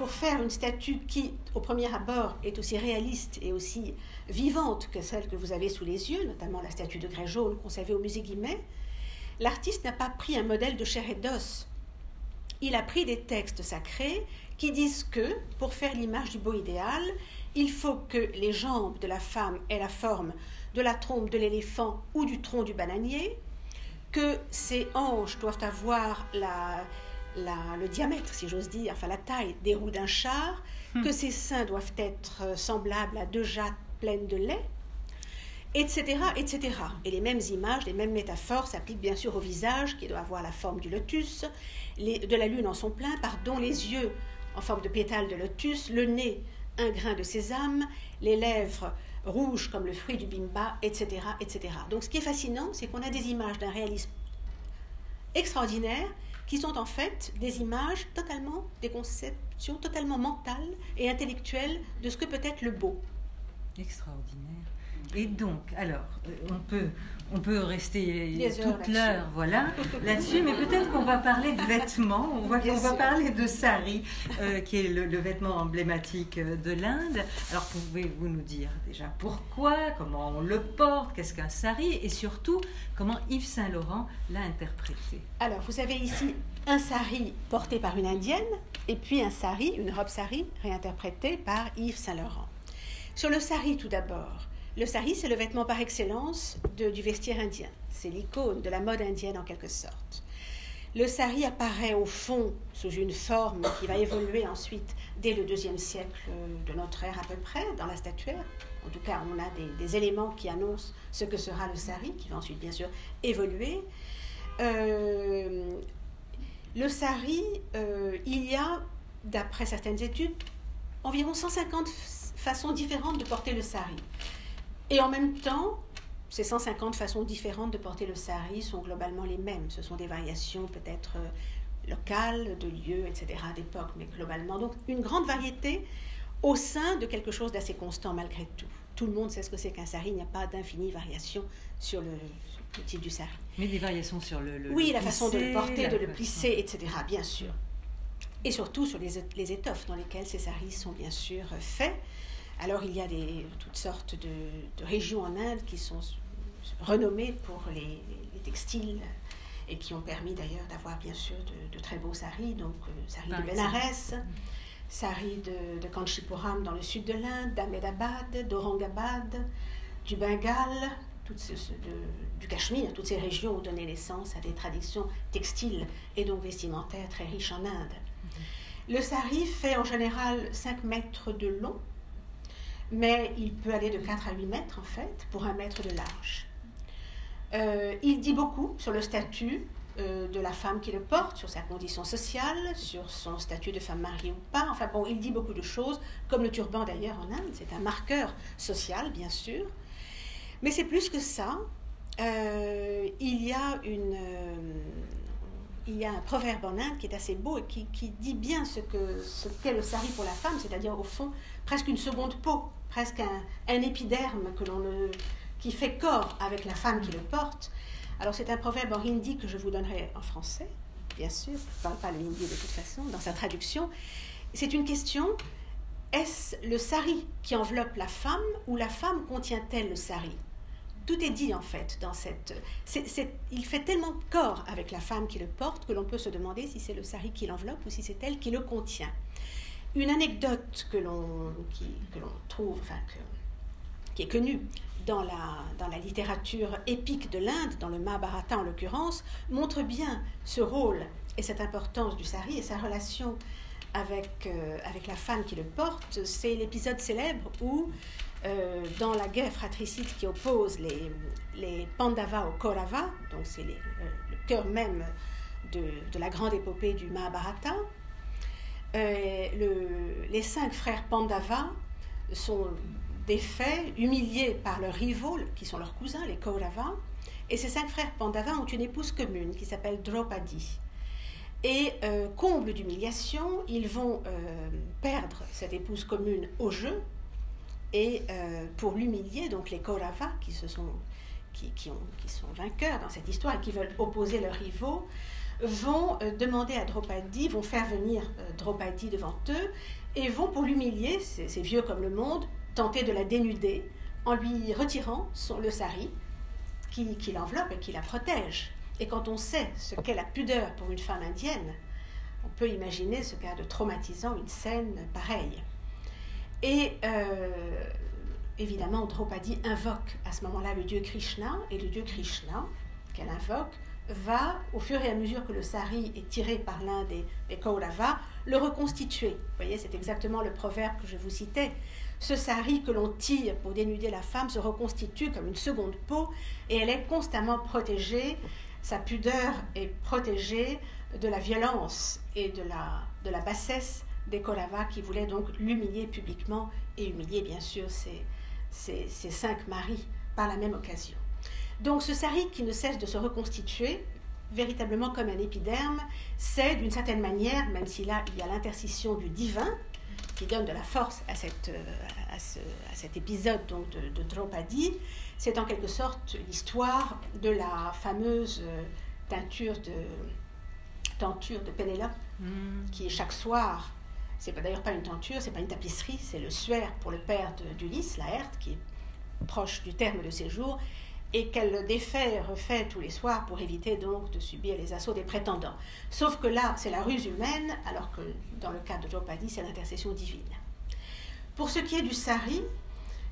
pour faire une statue qui, au premier abord, est aussi réaliste et aussi vivante que celle que vous avez sous les yeux, notamment la statue de grès jaune conservée au musée Guimet, l'artiste n'a pas pris un modèle de chair et d'os. Il a pris des textes sacrés qui disent que, pour faire l'image du beau idéal, il faut que les jambes de la femme aient la forme de la trompe de l'éléphant ou du tronc du bananier, que ses hanches doivent avoir la, le diamètre, si j'ose dire, enfin la taille des roues d'un char, hmm. que ses seins doivent être semblables à deux jattes pleines de lait, etc., etc. Et les mêmes images, les mêmes métaphores s'appliquent bien sûr au visage, qui doit avoir la forme du lotus, de la lune en son plein, pardon, les yeux en forme de pétale de lotus, le nez, un grain de sésame, les lèvres rouge comme le fruit du bimba, etc., etc. Donc ce qui est fascinant, c'est qu'on a des images d'un réalisme extraordinaire qui sont en fait des images totalement, des conceptions totalement mentales et intellectuelles de ce que peut être le beau. Extraordinaire. Et donc, alors, euh, on peut, on peut rester toute l'heure, voilà, là-dessus, mais peut-être qu'on va parler de vêtements, on va, va parler de sari, euh, qui est le, vêtement emblématique euh, de l'Inde. Alors, pouvez-vous nous dire déjà pourquoi, comment on le porte, qu'est-ce qu'un sari, et surtout, comment Yves Saint-Laurent l'a interprété? Alors, vous avez ici un sari porté par une indienne, et puis un sari, une robe sari, réinterprétée par Yves Saint-Laurent. Sur le sari, tout d'abord, le sari, c'est le vêtement par excellence du vestiaire indien. C'est l'icône de la mode indienne en quelque sorte. Le sari apparaît au fond sous une forme qui va évoluer ensuite dès le deuxième siècle de notre ère à peu près dans la statuaire. En tout cas, on a des, éléments qui annoncent ce que sera le sari, qui va ensuite bien sûr évoluer. Euh, le sari, euh, il y a, d'après certaines études, environ 150 façons différentes de porter le sari Et en même temps, ces 150 façons différentes de porter le sari sont globalement les mêmes. Ce sont des variations peut-être euh, locales, de lieux, etc., d'époque, mais globalement. Donc une grande variété au sein de quelque chose d'assez constant malgré tout. Tout le monde sait ce que c'est qu'un sari, il n'y a pas d'infinies variations sur le, type du sari. Mais des variations sur le... oui, la façon de le porter, de le plisser, etc., bien sûr. Et surtout sur les, les étoffes dans lesquelles ces saris sont bien sûr faits. Alors il y a des, toutes sortes de, régions en Inde qui sont renommées pour les, textiles et qui ont permis d'ailleurs d'avoir bien sûr de, très beaux saris, donc euh, saris de Benares, saris de, de Kanchipuram dans le sud de l'Inde, d'Ahmedabad, d'Aurangabad, du Bengale, du Cachemire, toutes ces régions ont donné naissance à des traditions textiles et donc vestimentaires très riches en Inde. Mhm. Le sari fait en général 5 mètres de long mais il peut aller de 4 à 8 mètres en fait, pour un mètre de large. Euh, il dit beaucoup sur le statut euh, de la femme qui le porte, sur sa condition sociale, sur son statut de femme mariée ou pas. Enfin bon, il dit beaucoup de choses, comme le turban d'ailleurs en Inde, c'est un marqueur social bien sûr. Mais c'est plus que ça. Euh, il y a une il y a un proverbe en Inde qui est assez beau et qui, qui dit bien ce qu'est ce qu'est le sari pour la femme, c'est-à-dire au fond presque une seconde peau, presque un, épiderme qui fait corps avec la femme qui le porte. Alors c'est un proverbe en hindi que je vous donnerai en français, bien sûr, je ne parle pas le hindi de toute façon, dans sa traduction. C'est une question, est-ce le sari qui enveloppe la femme ou la femme contient-elle le sari? Tout est dit en fait dans cette. il fait tellement corps avec la femme qui le porte que l'on peut se demander si c'est le sari qui l'enveloppe ou si c'est elle qui le contient. Une anecdote que l'on, que l'on trouve, enfin, qui est connue dans la, littérature épique de l'Inde, dans le Mahabharata en l'occurrence, montre bien ce rôle et cette importance du sari et sa relation avec, euh, avec la femme qui le porte. C'est l'épisode célèbre où euh, dans la guerre fratricide qui oppose les, les Pandavas aux Kauravas, donc c'est le cœur même de, la grande épopée du Mahabharata, euh, le, les cinq frères Pandavas sont défaits, humiliés par leurs rivaux, qui sont leurs cousins, les Kauravas, et ces cinq frères Pandavas ont une épouse commune qui s'appelle Draupadi. Et euh, comble d'humiliation, ils vont perdre cette épouse commune au jeu, et euh, pour l'humilier, donc les Kauravas, qui, se sont, qui, qui, sont vainqueurs dans cette histoire et qui veulent opposer leurs rivaux, vont euh, demander à Draupadi, vont faire venir euh, Draupadi devant eux et vont, pour l'humilier, c'est vieux comme le monde, tenter de la dénuder en lui retirant son, le sari qui, qui l'enveloppe et qui la protège. Et quand on sait ce qu'est la pudeur pour une femme indienne, on peut imaginer ce qu'a de traumatisant une scène pareille. Et euh, évidemment, Draupadi invoque à ce moment-là le dieu Krishna, et le dieu Krishna, qu'elle invoque, va, au fur et à mesure que le sari est tiré par l'un des, des le reconstituer. Vous voyez, c'est exactement le proverbe que je vous citais. Ce sari que l'on tire pour dénuder la femme se reconstitue comme une seconde peau et elle est constamment protégée. Sa pudeur est protégée de la violence et de la, bassesse des Kauravas qui voulaient donc l'humilier publiquement et humilier bien sûr ses, cinq maris par la même occasion. Donc ce sari qui ne cesse de se reconstituer, véritablement comme un épiderme, c'est d'une certaine manière, même si là il y a l'intercision du divin, qui donne de la force à, cette, euh, à, cet épisode donc de, de Draupadi, c'est en quelque sorte l'histoire de la fameuse euh, teinture de, tenture de Pénélope, hmm. qui chaque soir c'est d'ailleurs pas une tenture, c'est pas une tapisserie, c'est le suaire pour le père d'Ulysse, Laerte, qui est proche du terme de séjour, et qu'elle défait refait tous les soirs pour éviter donc de subir les assauts des prétendants. Sauf que là, c'est la ruse humaine, alors que dans le cas de Draupadi, c'est l'intercession divine. Pour ce qui est du sari,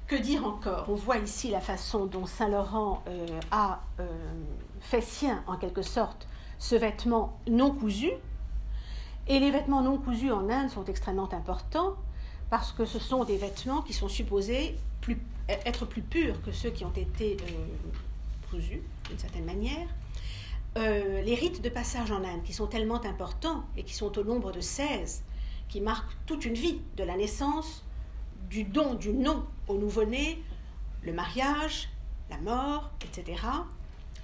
que dire encore? On voit ici la façon dont Saint Laurent euh, a euh, fait sien, en quelque sorte, ce vêtement non cousu, et les vêtements non cousus en Inde sont extrêmement importants parce que ce sont des vêtements qui sont supposés être plus purs que ceux qui ont été euh, cousus d'une certaine manière. Euh, les rites de passage en Inde, qui sont tellement importants et qui sont au nombre de 16, qui marquent toute une vie, de la naissance, du don du nom au nouveau-né, le mariage, la mort, etc.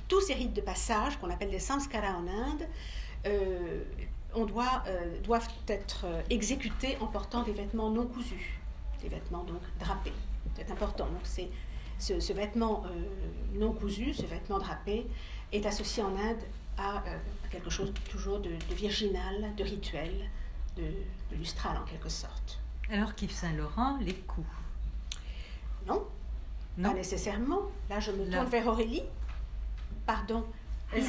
Tous ces rites de passage qu'on appelle les samskaras en Inde, euh, on doit, euh, doivent être euh, exécutés en portant des vêtements non cousus, des vêtements donc drapés. C'est important. Donc c'est ce, vêtement non cousu, ce vêtement drapé, est associé en Inde à quelque chose toujours de, virginal, de rituel, de, lustral en quelque sorte. Alors qu'Yves Saint-Laurent, les coups? Non, pas nécessairement. Là, je me tourne vers Aurélie. Pardon.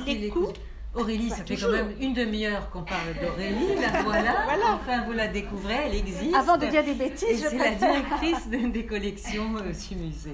Les coups Aurélie, ça fait quand même une demi-heure qu'on parle d'Aurélie, la voilà. Enfin, vous la découvrez, elle existe. Avant de dire des bêtises, je C'est la directrice des collections euh, musée.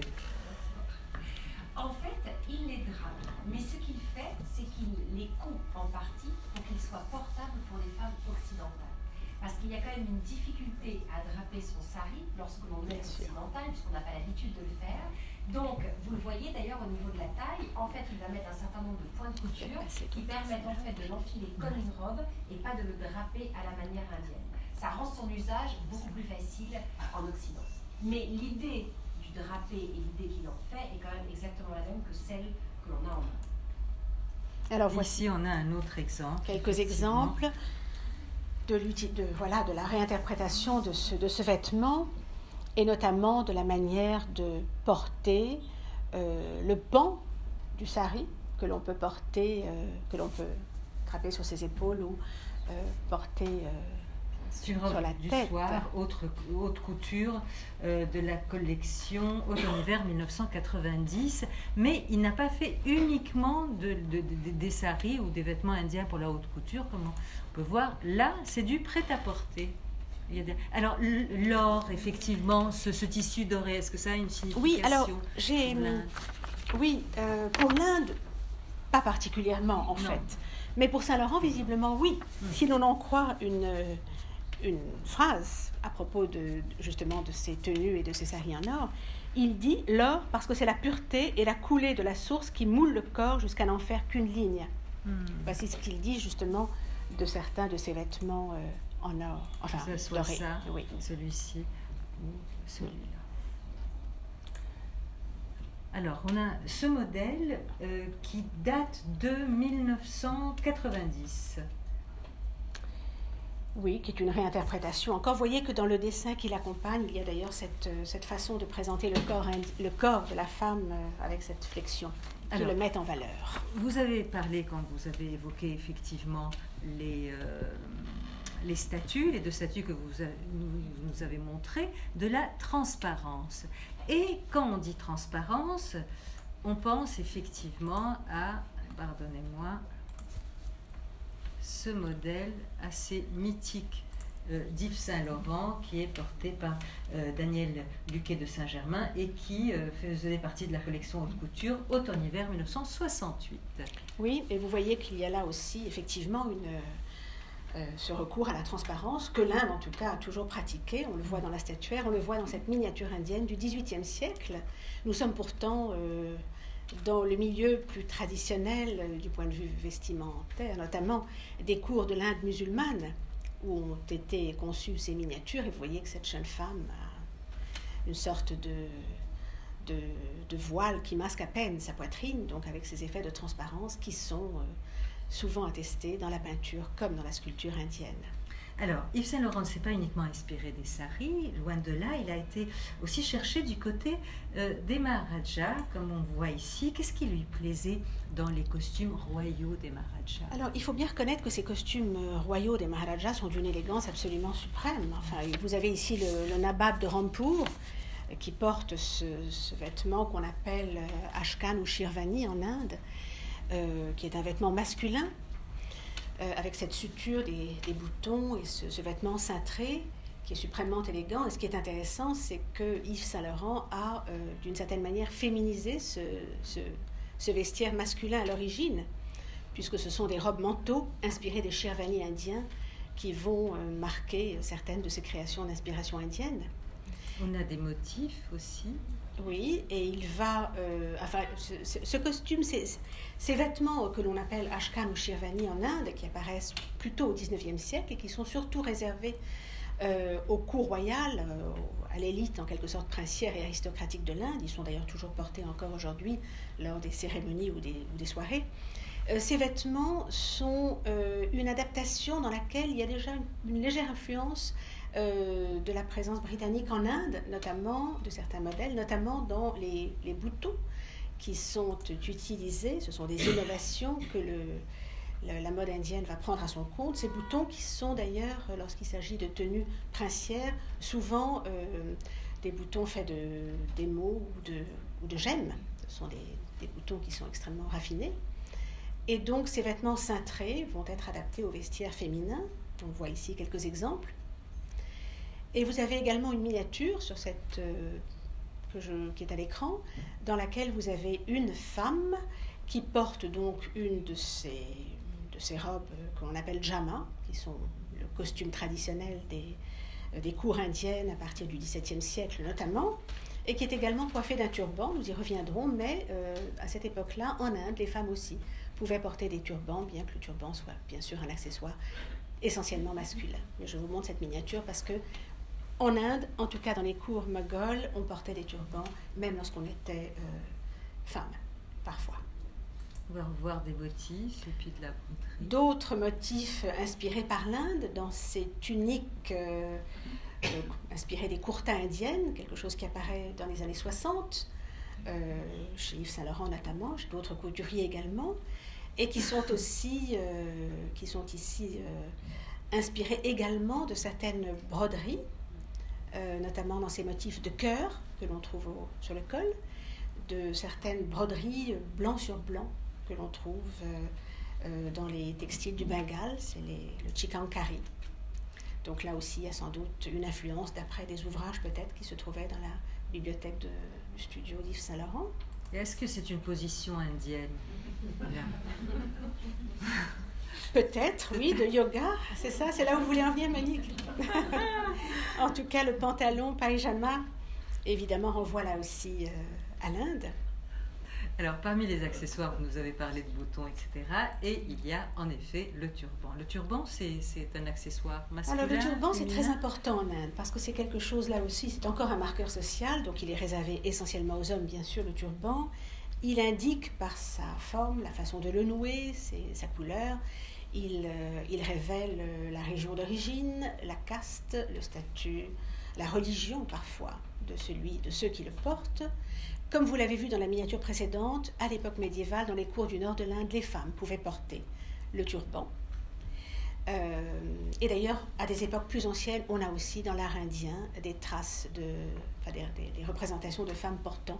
En fait, il les drape, mais ce qu'il fait, c'est qu'il les coupe en partie pour qu'ils soient portables pour les femmes occidentales. Parce qu'il y a quand même une difficulté à draper son sari lorsque l'on est occidental, puisqu'on n'a pas l'habitude de le faire. Donc, vous le voyez d'ailleurs au niveau de la taille, en fait, il va mettre un certain nombre de points de couture qui permettent en fait de l'enfiler comme une robe et pas de le draper à la manière indienne. Ça rend son usage beaucoup plus facile en Occident. Mais l'idée du drapé et l'idée qu'il en fait est quand même exactement la même que celle que l'on a en main. Alors voici, on a un autre exemple. Quelques exemples de, de, voilà, de la réinterprétation de ce, de ce vêtement et notamment de la manière de porter euh, le pan du sari que l'on peut porter, euh, que l'on peut trapper sur ses épaules ou euh, porter sur la du tête. soir, autre, haute couture de la collection automne-hiver 1990. Mais il n'a pas fait uniquement de, des saris ou des vêtements indiens pour la haute couture, comme on peut voir. Là, c'est du prêt-à-porter. Alors, l'or, effectivement, ce, tissu doré, est-ce que ça a une signification Oui, alors, j'ai. Oui, euh, pour l'Inde, pas particulièrement, en fait. Mais pour Saint-Laurent, visiblement, oui. Hmm. Si l'on en croit une, une phrase à propos de, justement de ses tenues et de ses saris en or, il dit l'or parce que c'est la pureté et la coulée de la source qui moule le corps jusqu'à n'en faire qu'une ligne. Hmm. Voici ce qu'il dit justement de certains de ses vêtements. Euh, en or. Enfin, que ce soit ça, oui. celui-ci ou celui-là. Alors, on a ce modèle euh, qui date de 1990. Oui, qui est une réinterprétation. Encore, vous voyez que dans le dessin qui l'accompagne, il y a d'ailleurs cette, euh, cette, façon de présenter le corps, le corps de la femme euh, avec cette flexion qui le met en valeur. Vous avez parlé, quand vous avez évoqué effectivement les, les statuts, les deux statuts que vous nous avez montrés, de la transparence. Et quand on dit transparence, on pense effectivement à, pardonnez-moi, ce modèle assez mythique euh, d'Yves Saint-Laurent qui est porté par euh, Daniel Luquet de Saint-Germain et qui euh, faisait partie de la collection haute couture automne-hiver 1968. Oui, et vous voyez qu'il y a là aussi effectivement une euh, ce recours à la transparence, que l'Inde en tout cas a toujours pratiqué. On le voit dans la statuaire, on le voit dans cette miniature indienne du XVIIIe siècle. Nous sommes pourtant euh, dans le milieu plus traditionnel euh, du point de vue vestimentaire, notamment des cours de l'Inde musulmane où ont été conçues ces miniatures. Et vous voyez que cette jeune femme a une sorte de, de, voile qui masque à peine sa poitrine, donc avec ces effets de transparence qui sont souvent attesté dans la peinture comme dans la sculpture indienne. Alors, Yves Saint Laurent ne s'est pas uniquement inspiré des saris, loin de là, il a été aussi cherché du côté euh, des Maharajas, comme on voit ici. Qu'est-ce qui lui plaisait dans les costumes royaux des Maharajas Alors, il faut bien reconnaître que ces costumes euh, royaux des Maharajas sont d'une élégance absolument suprême. Enfin, vous avez ici le, Nabab de Rampur euh, qui porte ce, ce vêtement qu'on appelle Ashkan ou Shirvani en Inde euh, qui est un vêtement masculin, euh, avec cette suture des, boutons et ce, vêtement cintré, qui est suprêmement élégant. Et ce qui est intéressant, c'est que Yves Saint Laurent a, euh, d'une certaine manière, féminisé ce, vestiaire masculin à l'origine, puisque ce sont des robes manteaux inspirées des Sherwani indiens qui vont marquer certaines de ces créations d'inspiration indienne. On a des motifs aussi oui, et il va. Euh, enfin, ce, costume, ces vêtements que l'on appelle Ashkan ou Shirvani en Inde, qui apparaissent plutôt au XIXe siècle et qui sont surtout réservés euh, au cours royal, euh, à l'élite en quelque sorte princière et aristocratique de l'Inde. Ils sont d'ailleurs toujours portés encore aujourd'hui lors des cérémonies ou des, soirées. Euh, ces vêtements sont une adaptation dans laquelle il y a déjà une légère influence de la présence britannique en Inde, notamment de certains modèles, notamment dans les, les boutons qui sont utilisés. Ce sont des innovations que la, mode indienne va prendre à son compte. Ces boutons qui sont d'ailleurs, euh, lorsqu'il s'agit de tenues princières, souvent euh, des boutons faits de d'émaux ou de, de gemmes. Ce sont des, des, boutons qui sont extrêmement raffinés. Et donc ces vêtements cintrés vont être adaptés au vestiaire féminin. On voit ici quelques exemples. Et vous avez également une miniature sur cette, euh, que je, qui est à l'écran, dans laquelle vous avez une femme qui porte donc une de ces ces robes qu'on appelle jama, qui sont le costume traditionnel des, euh, des cours indiennes à partir du XVIIe siècle notamment, et qui est également coiffée d'un turban, nous y reviendrons, mais euh, à cette époque-là, en Inde, les femmes aussi pouvaient porter des turbans, bien que le turban soit bien sûr un accessoire essentiellement masculin. Mais je vous montre cette miniature parce que en Inde, en tout cas dans les cours moghols, on portait des turbans, même lorsqu'on était euh, femme, parfois. On va revoir des motifs et puis de la broderie. D'autres motifs inspirés par l'Inde dans ces tuniques euh, euh, inspirées des kurtas indiennes, quelque chose qui apparaît dans les années 60, euh, chez Yves Saint Laurent notamment, chez d'autres couturiers également, et qui sont aussi, qui sont ici inspirés également de certaines broderies, notamment dans ces motifs de cœur que l'on trouve sur le col, de certaines broderies blanc sur blanc que l'on trouve euh, euh, dans les textiles du Bengale, c'est le chikankari. Donc là aussi, il y a sans doute une influence d'après des ouvrages peut-être qui se trouvaient dans la bibliothèque de, du studio d'Yves Saint-Laurent. Est-ce que c'est une position indienne? Peut-être, oui, de yoga, c'est ça, c'est là où vous voulez en venir, Monique. en tout cas, le pantalon païjama, évidemment, renvoie là aussi euh, à l'Inde. Alors, parmi les accessoires, vous nous avez parlé de boutons, etc. Et il y a en effet le turban. Le turban, c'est un accessoire masculin. Alors, le turban, c'est très important en Inde parce que c'est quelque chose là aussi, c'est encore un marqueur social. Donc, il est réservé essentiellement aux hommes, bien sûr, le turban. Il indique par sa forme, la façon de le nouer, sa couleur. Il, euh, il révèle euh, la région d'origine, la caste, le statut, la religion parfois de celui, de ceux qui le portent. Comme vous l'avez vu dans la miniature précédente, à l'époque médiévale, dans les cours du nord de l'Inde, les femmes pouvaient porter le turban. Euh, et d'ailleurs, à des époques plus anciennes, on a aussi dans l'art indien des traces de, des, représentations de femmes portant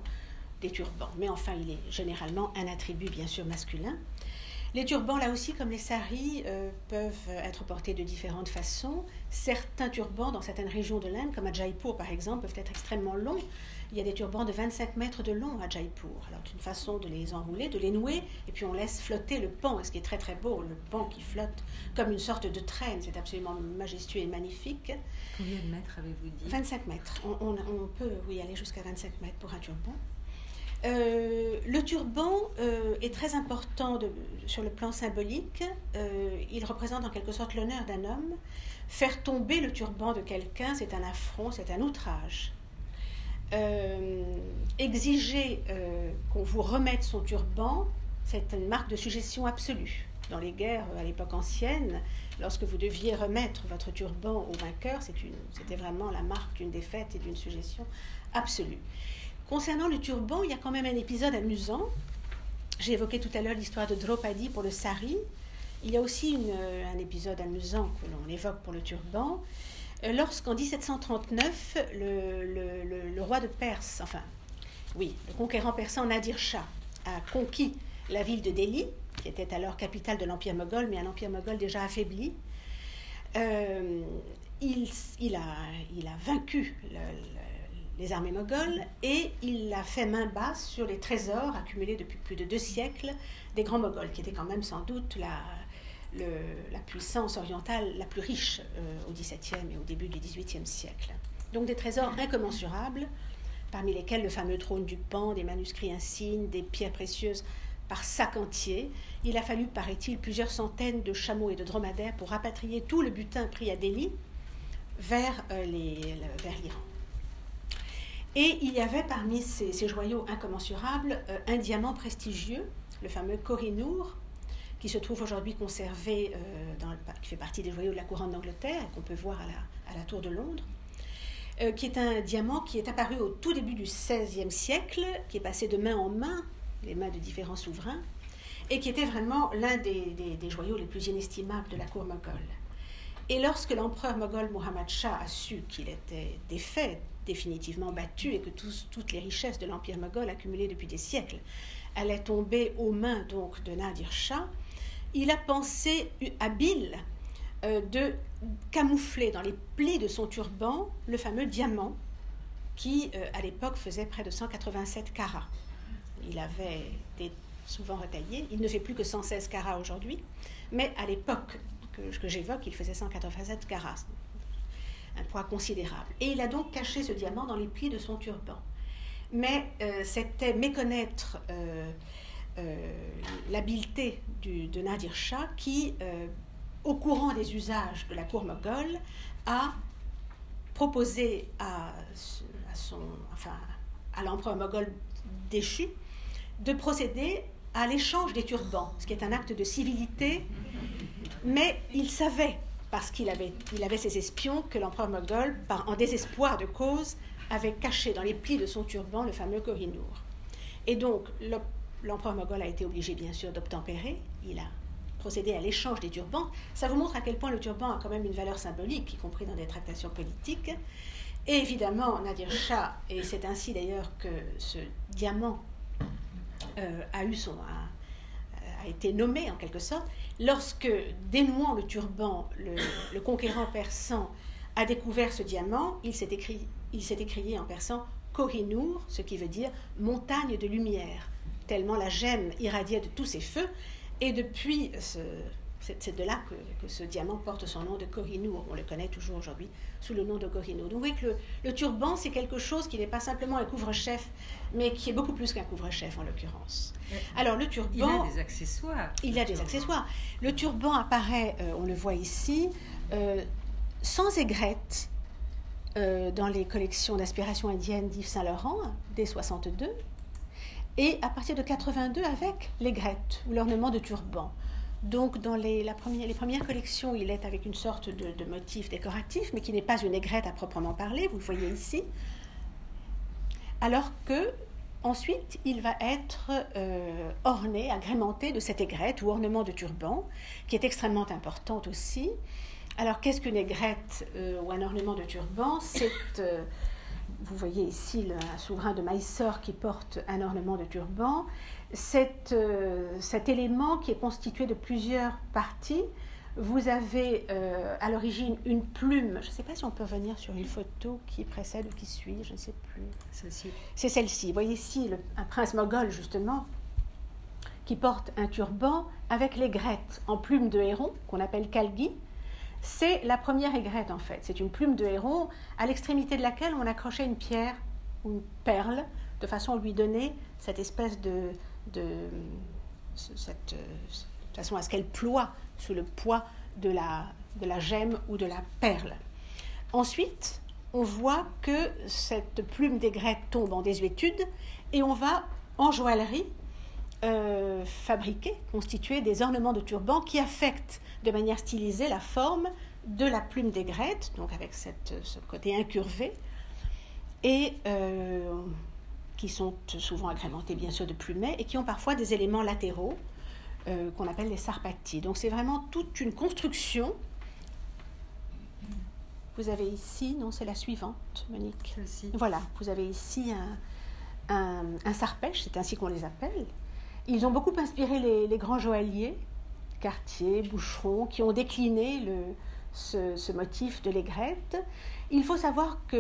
des turbans. Mais enfin, il est généralement un attribut bien sûr masculin. Les turbans, là aussi, comme les saris, euh, peuvent être portés de différentes façons. Certains turbans, dans certaines régions de l'Inde, comme à Jaipur par exemple, peuvent être extrêmement longs. Il y a des turbans de 25 mètres de long à Jaipur. Alors, c'est une façon de les enrouler, de les nouer, et puis on laisse flotter le pan, ce qui est très très beau, le pan qui flotte comme une sorte de traîne. C'est absolument majestueux et magnifique. Combien de mètres avez-vous dit? 25 mètres. On, peut, oui, aller jusqu'à 25 mètres pour un turban. Euh, le turban euh, est très important sur le plan symbolique. Euh, il représente en quelque sorte l'honneur d'un homme. Faire tomber le turban de quelqu'un, c'est un affront, c'est un outrage. Exiger qu'on vous remette son turban, c'est une marque de suggestion absolue. Dans les guerres à l'époque ancienne, lorsque vous deviez remettre votre turban au vainqueur, c'était vraiment la marque d'une défaite et d'une suggestion absolue. Concernant le turban, il y a quand même un épisode amusant. J'ai évoqué tout à l'heure l'histoire de Draupadi pour le sari. Il y a aussi un épisode amusant que l'on évoque pour le turban. Euh, lorsqu'en 1739, le, roi de Perse, enfin, oui, le conquérant persan Nadir Shah a conquis la ville de Delhi, qui était alors capitale de l'Empire moghol, mais un empire moghol déjà affaibli. Euh, il, il, a, il, a, vaincu les armées mogholes et il a fait main basse sur les trésors accumulés depuis plus de deux siècles des grands moghols, qui étaient quand même sans doute la, puissance orientale la plus riche euh, au XVIIe et au début du XVIIIe siècle. Donc des trésors incommensurables, parmi lesquels le fameux trône du Pan, des manuscrits insignes, des pierres précieuses par sac entier. Il a fallu, paraît-il, plusieurs centaines de chameaux et de dromadaires pour rapatrier tout le butin pris à Delhi, vers l'Iran. Et il y avait parmi ces, joyaux incommensurables un diamant prestigieux, le fameux Kohinoor, qui se trouve aujourd'hui conservé, dans qui fait partie des joyaux de la couronne d'Angleterre, qu'on peut voir à la Tour de Londres. Euh, qui est un diamant qui est apparu au tout début du XVIe siècle, qui est passé de main en main, les mains de différents souverains, et qui était vraiment l'un des, joyaux les plus inestimables de la cour moghole. Et lorsque l'empereur moghol Muhammad Shah a su qu'il était défait, définitivement battu, et que toutes les richesses de l'empire moghol accumulées depuis des siècles allaient tomber aux mains donc de Nadir Shah, il a pensé habile euh, de camoufler dans les plis de son turban le fameux diamant qui, euh, à l'époque, faisait près de 187 carats. Il avait été souvent retaillé. Il ne fait plus que 116 carats aujourd'hui, mais à l'époque que, que j'évoque, il faisait 187 carats, un poids considérable. Et il a donc caché ce diamant dans les plis de son turban. Mais euh, c'était méconnaître l'habileté de Nadir Shah qui au courant des usages de la cour moghole, a proposé à, enfin, à l'empereur moghol déchu de procéder à l'échange des turbans, ce qui est un acte de civilité, mais il savait, parce qu'il avait, il avait ses espions, que l'empereur moghol, en désespoir de cause, avait caché dans les plis de son turban le fameux Kohinoor. Et donc, l'empereur moghol a été obligé, bien sûr, d'obtempérer. Il a procéder à l'échange des turbans, ça vous montre à quel point le turban a quand même une valeur symbolique, y compris dans des tractations politiques. Et évidemment, Nadir Shah, et c'est ainsi d'ailleurs que ce diamant euh, a, eu son, été nommé en quelque sorte, lorsque, dénouant le turban, le, conquérant persan a découvert ce diamant, il s'est s'est écrié en persan Kohinoor, ce qui veut dire montagne de lumière, tellement la gemme irradiait de tous ses feux, et depuis, c'est de là que, ce diamant porte son nom de Kohinoor. On le connaît toujours aujourd'hui sous le nom de Kohinoor. Donc vous voyez que le, turban, c'est quelque chose qui n'est pas simplement un couvre-chef, mais qui est beaucoup plus qu'un couvre-chef en l'occurrence. Alors le turban... Il a des accessoires. Il a des accessoires. Le turban apparaît, euh, on le voit ici, euh, sans aigrette. Euh, dans les collections d'inspiration indienne d'Yves Saint-Laurent, dès 62, et à partir de 82 avec l'aigrette ou l'ornement de turban. Donc dans les, la première, les premières collections, il est avec une sorte de, motif décoratif, mais qui n'est pas une aigrette à proprement parler, vous le voyez ici. Alors que ensuite, il va être euh, orné, agrémenté de cette aigrette ou ornement de turban, qui est extrêmement importante aussi. Alors qu'est-ce qu'une aigrette euh, ou un ornement de turban? C'est euh, vous voyez ici le, un souverain de Mysore qui porte un ornement de turban. Cet, euh, cet élément qui est constitué de plusieurs parties, vous avez euh, à l'origine une plume. Je ne sais pas si on peut revenir sur une photo qui précède ou qui suit, je ne sais plus. Celle-ci. C'est celle-ci. Vous voyez ici un prince moghol, justement, qui porte un turban avec les grettes en plume de héron, qu'on appelle kalgi c'est la première aigrette en fait. C'est une plume de héron à l'extrémité de laquelle on accrochait une pierre ou une perle de façon à lui donner cette espèce de, de cette, façon à ce qu'elle ploie sous le poids de la, de la gemme ou de la perle. Ensuite, on voit que cette plume d'aigrette tombe en désuétude et on va en joaillerie euh, fabriquer, constituer des ornements de turban qui affectent de manière stylisée la forme de la plume d'aigrette, donc avec cette, ce côté incurvé, et euh, qui sont souvent agrémentés bien sûr de plumets et qui ont parfois des éléments latéraux euh, qu'on appelle les sarpatis. Donc c'est vraiment toute une construction. Vous avez ici, non, c'est la suivante, Monique. Voilà, vous avez ici un, un, un sarpèche, c'est ainsi qu'on les appelle. Ils ont beaucoup inspiré les, les grands joailliers Cartier, Boucheron, qui ont décliné le, ce, motif de l'aigrette. Il faut savoir que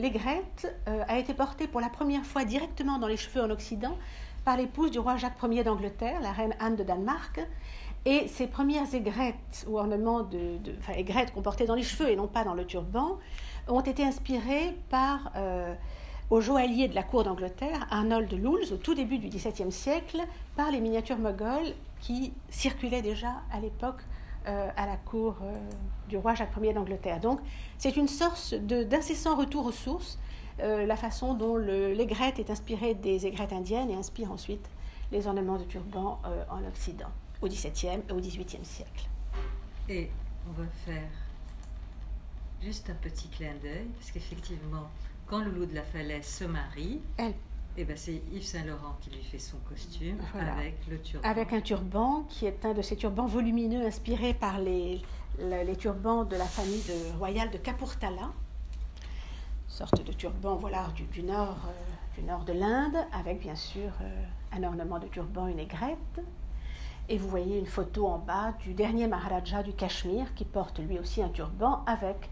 l'aigrette euh, a été portée pour la première fois directement dans les cheveux en Occident par l'épouse du roi Jacques Ier d'Angleterre, la reine Anne de Danemark. Et ces premières aigrettes ou ornements de, enfin, aigrettes qu'on portait dans les cheveux et non pas dans le turban ont été inspirées par euh, au joaillier de la cour d'Angleterre, Arnold Lulz, au tout début du XVIIe siècle, par les miniatures mogholes qui circulaient déjà à l'époque à la cour du roi Jacques Ier d'Angleterre. Donc c'est une sorte d'incessant retour aux sources, la façon dont l'aigrette est inspirée des aigrettes indiennes et inspire ensuite les ornements de turban en Occident, au XVIIe et au XVIIIe siècle. Et on va faire juste un petit clin d'œil, parce qu'effectivement, quand le loup de la falaise se marie, Elle eh ben, c'est Yves Saint-Laurent qui lui fait son costume avec le turban. Avec un turban qui est un de ces turbans volumineux inspirés par les, les, turbans de la famille de, royale de Kapurthala. Sorte de turban voilà, du, nord, euh, du nord de l'Inde, avec bien sûr euh, un ornement de turban, une aigrette. Et vous voyez une photo en bas du dernier Maharaja du Cachemire qui porte lui aussi un turban avec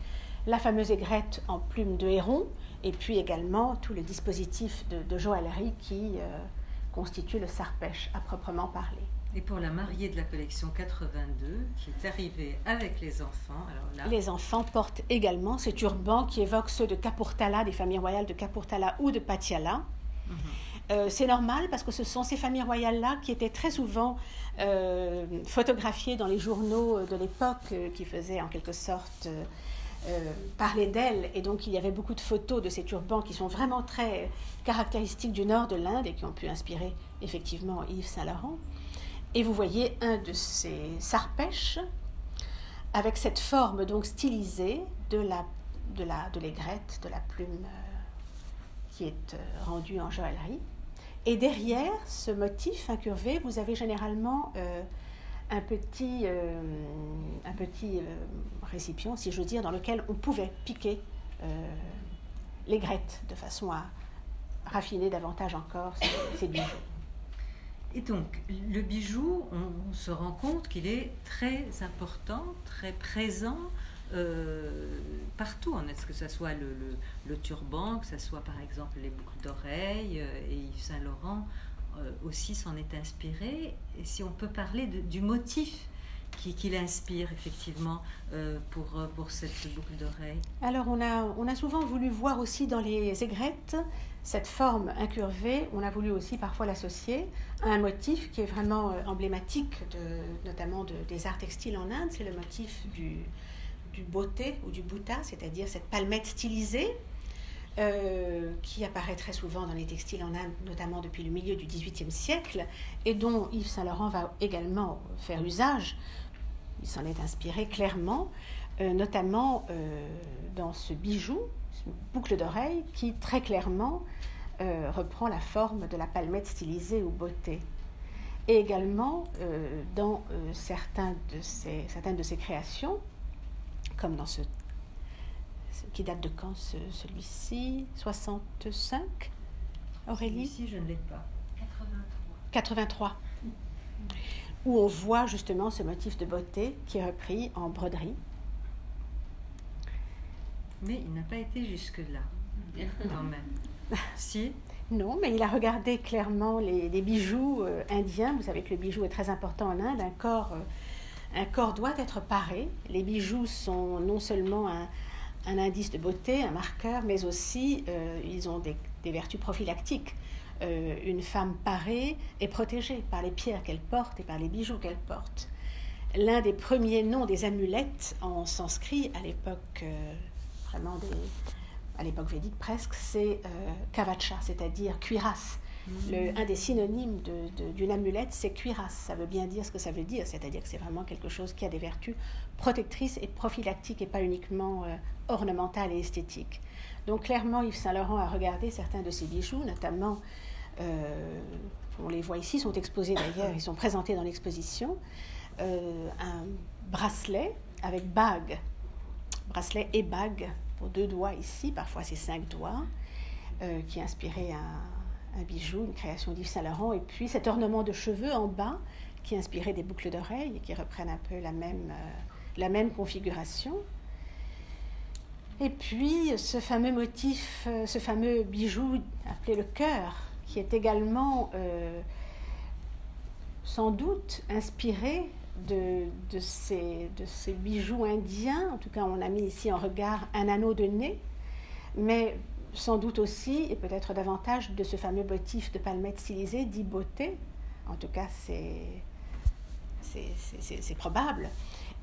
la fameuse aigrette en plume de héron et puis également tout le dispositif de, joaillerie qui euh, constitue le sarpèche à proprement parler. Et pour la mariée de la collection 82, qui est arrivée avec les enfants, alors Les enfants portent également ces turbans qui évoquent ceux de Kapurthala, des familles royales de Kapurthala ou de Patiala. Mhm. Euh, c'est normal parce que ce sont ces familles royales-là qui étaient très souvent euh, photographiées dans les journaux de l'époque, qui faisaient en quelque sorte euh, parler d'elle. Et donc, il y avait beaucoup de photos de ces turbans qui sont vraiment très caractéristiques du nord de l'Inde et qui ont pu inspirer effectivement Yves Saint-Laurent. Et vous voyez un de ces sarpèches avec cette forme donc stylisée de la de la de l'aigrette, de la plume euh, qui est euh, rendue en joaillerie. Et derrière ce motif incurvé, vous avez généralement un petit, euh, un petit euh, récipient, si je veux dire, dans lequel on pouvait piquer euh, les grettes de façon à raffiner davantage encore ces, bijoux. Et donc, le bijou, on, se rend compte qu'il est très important, très présent partout, en est-ce que ce soit le, le, le, que ce soit par exemple les boucles d'oreilles et Yves Saint-Laurent euh, aussi s'en est inspiré. Et si on peut parler du motif qui, qui l'inspire effectivement euh, pour, euh, pour cette boucle d'oreille. Alors on a, on a souvent voulu voir aussi dans les aigrettes cette forme incurvée, on a voulu aussi parfois l'associer à un motif qui est vraiment emblématique de, notamment de, des arts textiles en Inde, c'est le motif du, du beauté ou du bouta, c'est-à-dire cette palmette stylisée euh, qui apparaît très souvent dans les textiles en Inde, notamment depuis le milieu du XVIIIe siècle, et dont Yves Saint-Laurent va également faire usage. Il s'en est inspiré clairement, euh, notamment euh, dans ce bijou, boucle d'oreille, qui très clairement reprend la forme de la palmette stylisée ou beauté. Et également dans certains certaines de ses créations, comme dans ce qui date de quand celui-ci? 65 Aurélie? Celui-ci, je ne l'ai pas. 83. 83. Où on voit justement ce motif de beauté qui est repris en broderie. Mais il n'a pas été jusque-là, quand même. si? Non, mais il a regardé clairement les, bijoux euh, indiens. Vous savez que le bijou est très important en Inde. Un corps, euh, un corps doit être paré. Les bijoux sont non seulement un, un indice de beauté, un marqueur, mais aussi euh, ils ont des, vertus prophylactiques. Euh, une femme parée est protégée par les pierres qu'elle porte et par les bijoux qu'elle porte. L'un des premiers noms des amulettes en sanskrit à l'époque euh, vraiment à l'époque védique presque, c'est kavacha, c'est-à-dire cuirasse. Un des synonymes d'une amulette, c'est cuirasse. Ça veut bien dire ce que ça veut dire, c'est-à-dire que c'est vraiment quelque chose qui a des vertus protectrices et prophylactiques et pas uniquement euh, ornementales et esthétiques. Donc clairement, Yves Saint-Laurent a regardé certains de ces bijoux, notamment, euh, on les voit ici, sont exposés d'ailleurs, ils sont présentés dans l'exposition, euh, un bracelet avec bague, bracelet et bague pour deux doigts ici, parfois c'est cinq doigts, qui inspirait un un bijou, une création d'Yves Saint-Laurent, et puis cet ornement de cheveux en bas qui inspirait des boucles d'oreilles et qui reprennent un peu la même, euh, configuration. Et puis ce fameux motif, euh, ce fameux bijou appelé le cœur, qui est également euh, sans doute inspiré de, de, ces, de ces bijoux indiens. En tout cas, on a mis ici en regard un anneau de nez, mais sans doute aussi, et peut-être davantage, de ce fameux motif de palmette stylisée dit beauté. En tout cas, c'est probable.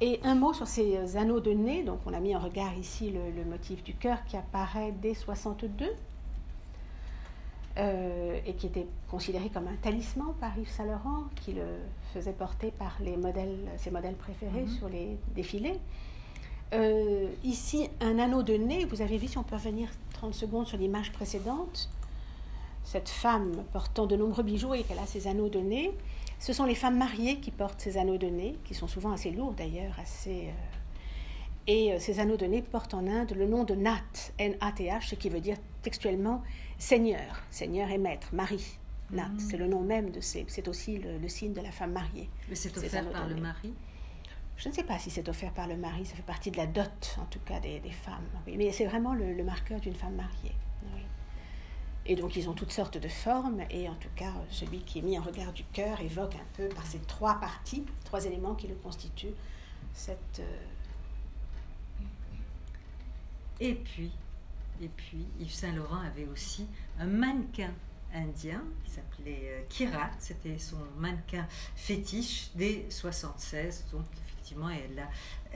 Et un mot sur ces anneaux de nez. Donc, on a mis en regard ici le, motif du cœur qui apparaît dès 62 euh, et qui était considéré comme un talisman par Yves Saint Laurent, qui le faisait porter par les modèles, ses modèles préférés mhm. sur les défilés. Euh, ici, un anneau de nez. Vous avez vu, si on peut revenir 30 secondes sur l'image précédente, cette femme portant de nombreux bijoux et qu'elle a ses anneaux de nez. Ce sont les femmes mariées qui portent ces anneaux de nez, qui sont souvent assez lourds d'ailleurs, assez. Euh, et euh, ces anneaux de nez portent en Inde le nom de Nat, N-A-T-H, ce qui veut dire textuellement Seigneur, Seigneur et Maître, Marie. Nat, mm. c'est le nom même de ces. C'est aussi le, signe de la femme mariée. Mais c'est offert par le mari? Je ne sais pas si c'est offert par le mari, ça fait partie de la dot, en tout cas, des, femmes. mais c'est vraiment le, marqueur d'une femme mariée. Et donc ils ont toutes sortes de formes, et en tout cas celui qui est mis en regard du cœur évoque un peu par ces trois parties, trois éléments qui le constituent, cette... Euh, et puis, et puis Yves Saint-Laurent avait aussi un mannequin indien qui s'appelait euh, Kirat, c'était son mannequin fétiche dès 76, donc effectivement elle l'a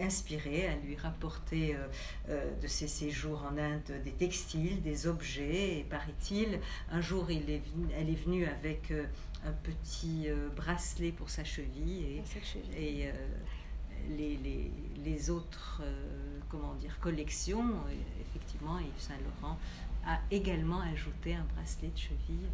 inspiré, à lui rapporter euh, euh, de ses séjours en Inde des textiles, des objets. Et paraît-il, un jour, il est elle est venue avec euh, un petit bracelet pour sa cheville et, et les, les, les, autres comment dire, collections, effectivement, Yves Saint-Laurent a également ajouté un bracelet de cheville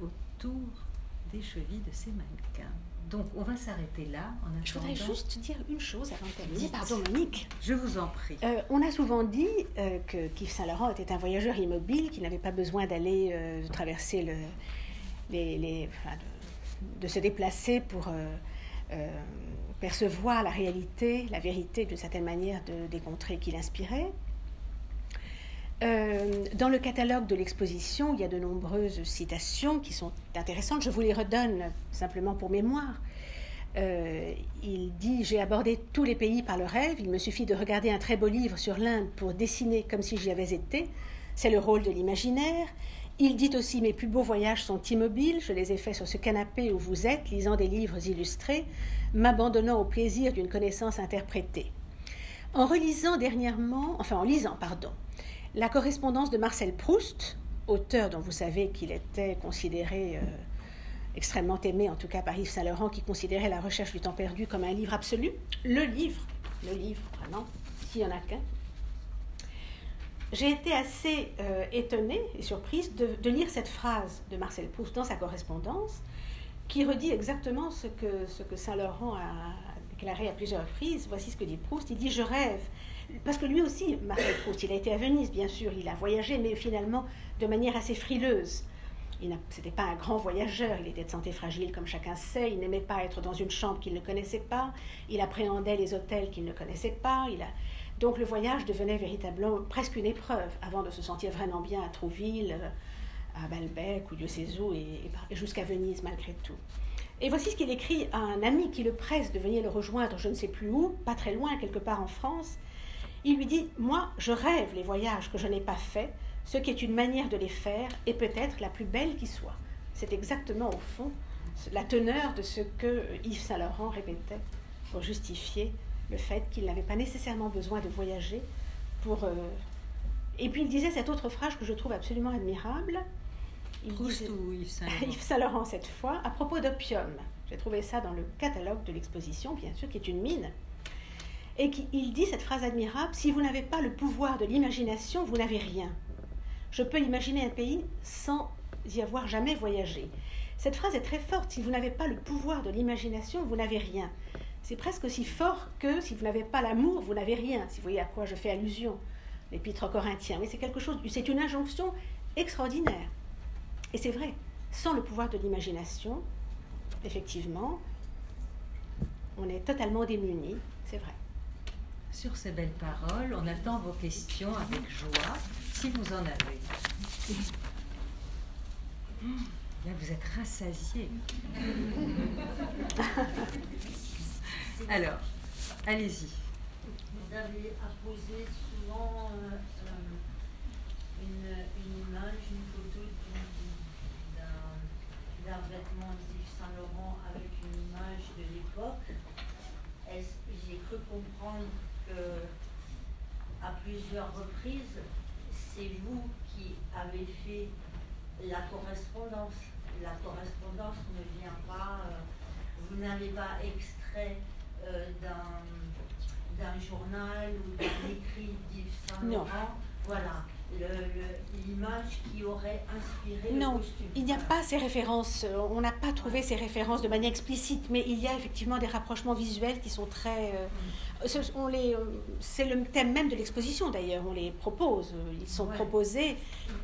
autour des chevilles de ses mannequins. Donc, on va s'arrêter là. En Je voudrais juste dire une chose avant de terminer. Pardon, Monique. Je vous en prie. Euh, on a souvent dit euh, que Yves Saint-Laurent était un voyageur immobile, qu'il n'avait pas besoin d'aller euh, traverser le, les, de, se déplacer pour percevoir la réalité, la vérité d'une certaine manière de, des contrées qu'il inspirait. Euh, dans le catalogue de l'exposition, il y a de nombreuses citations qui sont intéressantes. Je vous les redonne simplement pour mémoire. Euh, il dit J'ai abordé tous les pays par le rêve. Il me suffit de regarder un très beau livre sur l'Inde pour dessiner comme si j'y avais été. C'est le rôle de l'imaginaire. Il dit aussi Mes plus beaux voyages sont immobiles. Je les ai faits sur ce canapé où vous êtes, lisant des livres illustrés, m'abandonnant au plaisir d'une connaissance interprétée. En relisant dernièrement, enfin en lisant, pardon, la correspondance de Marcel Proust, auteur dont vous savez qu'il était considéré euh, extrêmement aimé, en tout cas par Yves Saint-Laurent, qui considérait La recherche du temps perdu comme un livre absolu, le livre, le livre, vraiment, s'il n'y en a qu'un. J'ai été assez euh, étonnée et surprise de, lire cette phrase de Marcel Proust dans sa correspondance, qui redit exactement ce que, ce que Saint-Laurent a déclaré à plusieurs reprises. Voici ce que dit Proust. Il dit Je rêve parce que lui aussi, Marcel Proust, il a été à Venise, bien sûr, il a voyagé, mais finalement de manière assez frileuse. Il n'était pas un grand voyageur, il était de santé fragile, comme chacun sait, il n'aimait pas être dans une chambre qu'il ne connaissait pas, il appréhendait les hôtels qu'il ne connaissait pas, donc le voyage devenait véritablement presque une épreuve, avant de se sentir vraiment bien à Trouville, à Balbec ou Dieu sait et jusqu'à Venise malgré tout. Et voici ce qu'il écrit à un ami qui le presse de venir le rejoindre, je ne sais plus où, pas très loin, quelque part en France, il lui dit Moi, je rêve les voyages que je n'ai pas faits, ce qui est une manière de les faire et peut-être la plus belle qui soit. C'est exactement au fond la teneur de ce que Yves Saint-Laurent répétait pour justifier le fait qu'il n'avait pas nécessairement besoin de voyager pour. Euh, et puis il disait cette autre phrase que je trouve absolument admirable. Il disait... Yves Saint-Laurent cette fois, à propos d'opium. J'ai trouvé ça dans le catalogue de l'exposition, bien sûr, qui est une mine et il dit cette phrase admirable, si vous n'avez pas le pouvoir de l'imagination, vous n'avez rien. Je peux imaginer un pays sans y avoir jamais voyagé. Cette phrase est très forte, si vous n'avez pas le pouvoir de l'imagination, vous n'avez rien. C'est presque aussi fort que si vous n'avez pas l'amour, vous n'avez rien, si vous voyez à quoi je fais allusion, l'épître aux Corinthiens. Mais c'est quelque chose, c'est une injonction extraordinaire. Et c'est vrai, sans le pouvoir de l'imagination, effectivement, on est totalement démuni, c'est vrai. Sur ces belles paroles, on attend vos questions avec joie, si vous en avez. Là, vous êtes rassasiés. Alors, allez-y. Vous avez apposé souvent euh, euh, une, une, image, une photo d'un vêtement de Saint Laurent avec une image de l'époque. comprendre à plusieurs reprises, c'est vous qui avez fait la correspondance. La correspondance ne vient pas, euh, vous n'avez pas extrait euh, d'un, journal ou d'un écrit d'Yves. Saint-Laurent. Voilà, l'image qui aurait inspiré Non, le costume. Il n'y a pas ces références, euh, on n'a pas trouvé ces références de manière explicite, mais il y a effectivement des rapprochements visuels qui sont très... euh, ce- on les, euh, c'est le thème même de l'exposition d'ailleurs, on les propose, ils sont Ouais. proposés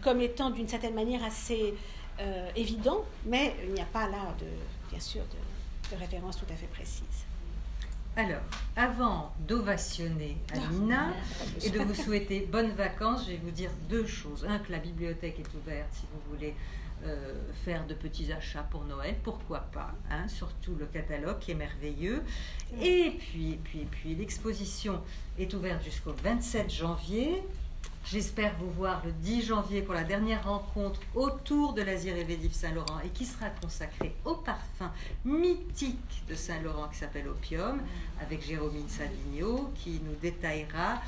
comme étant d'une certaine manière assez euh, évidents, mais il n'y a pas là, de, bien sûr, de, de références tout à fait précises. Alors, avant d'ovationner Amina et de vous souhaiter bonnes vacances, je vais vous dire deux choses. Un, que la bibliothèque est ouverte si vous voulez euh, faire de petits achats pour Noël, pourquoi pas, hein, surtout le catalogue qui est merveilleux. Et puis, puis, puis l'exposition est ouverte jusqu'au 27 janvier. J'espère vous voir le 10 janvier pour la dernière rencontre autour de l'Asie rêvée d'Yves Saint-Laurent et qui sera consacrée au parfum mythique de Saint-Laurent qui s'appelle Opium, avec Jérôme Savigno qui nous détaillera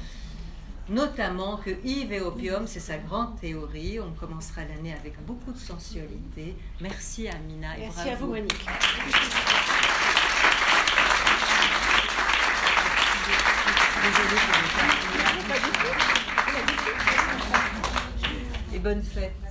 notamment que Yves et Opium, c'est sa grande théorie. On commencera l'année avec beaucoup de sensualité. Merci Amina et Merci à bravo. vous Monique. Désolée pour le retard. Et bonne fête.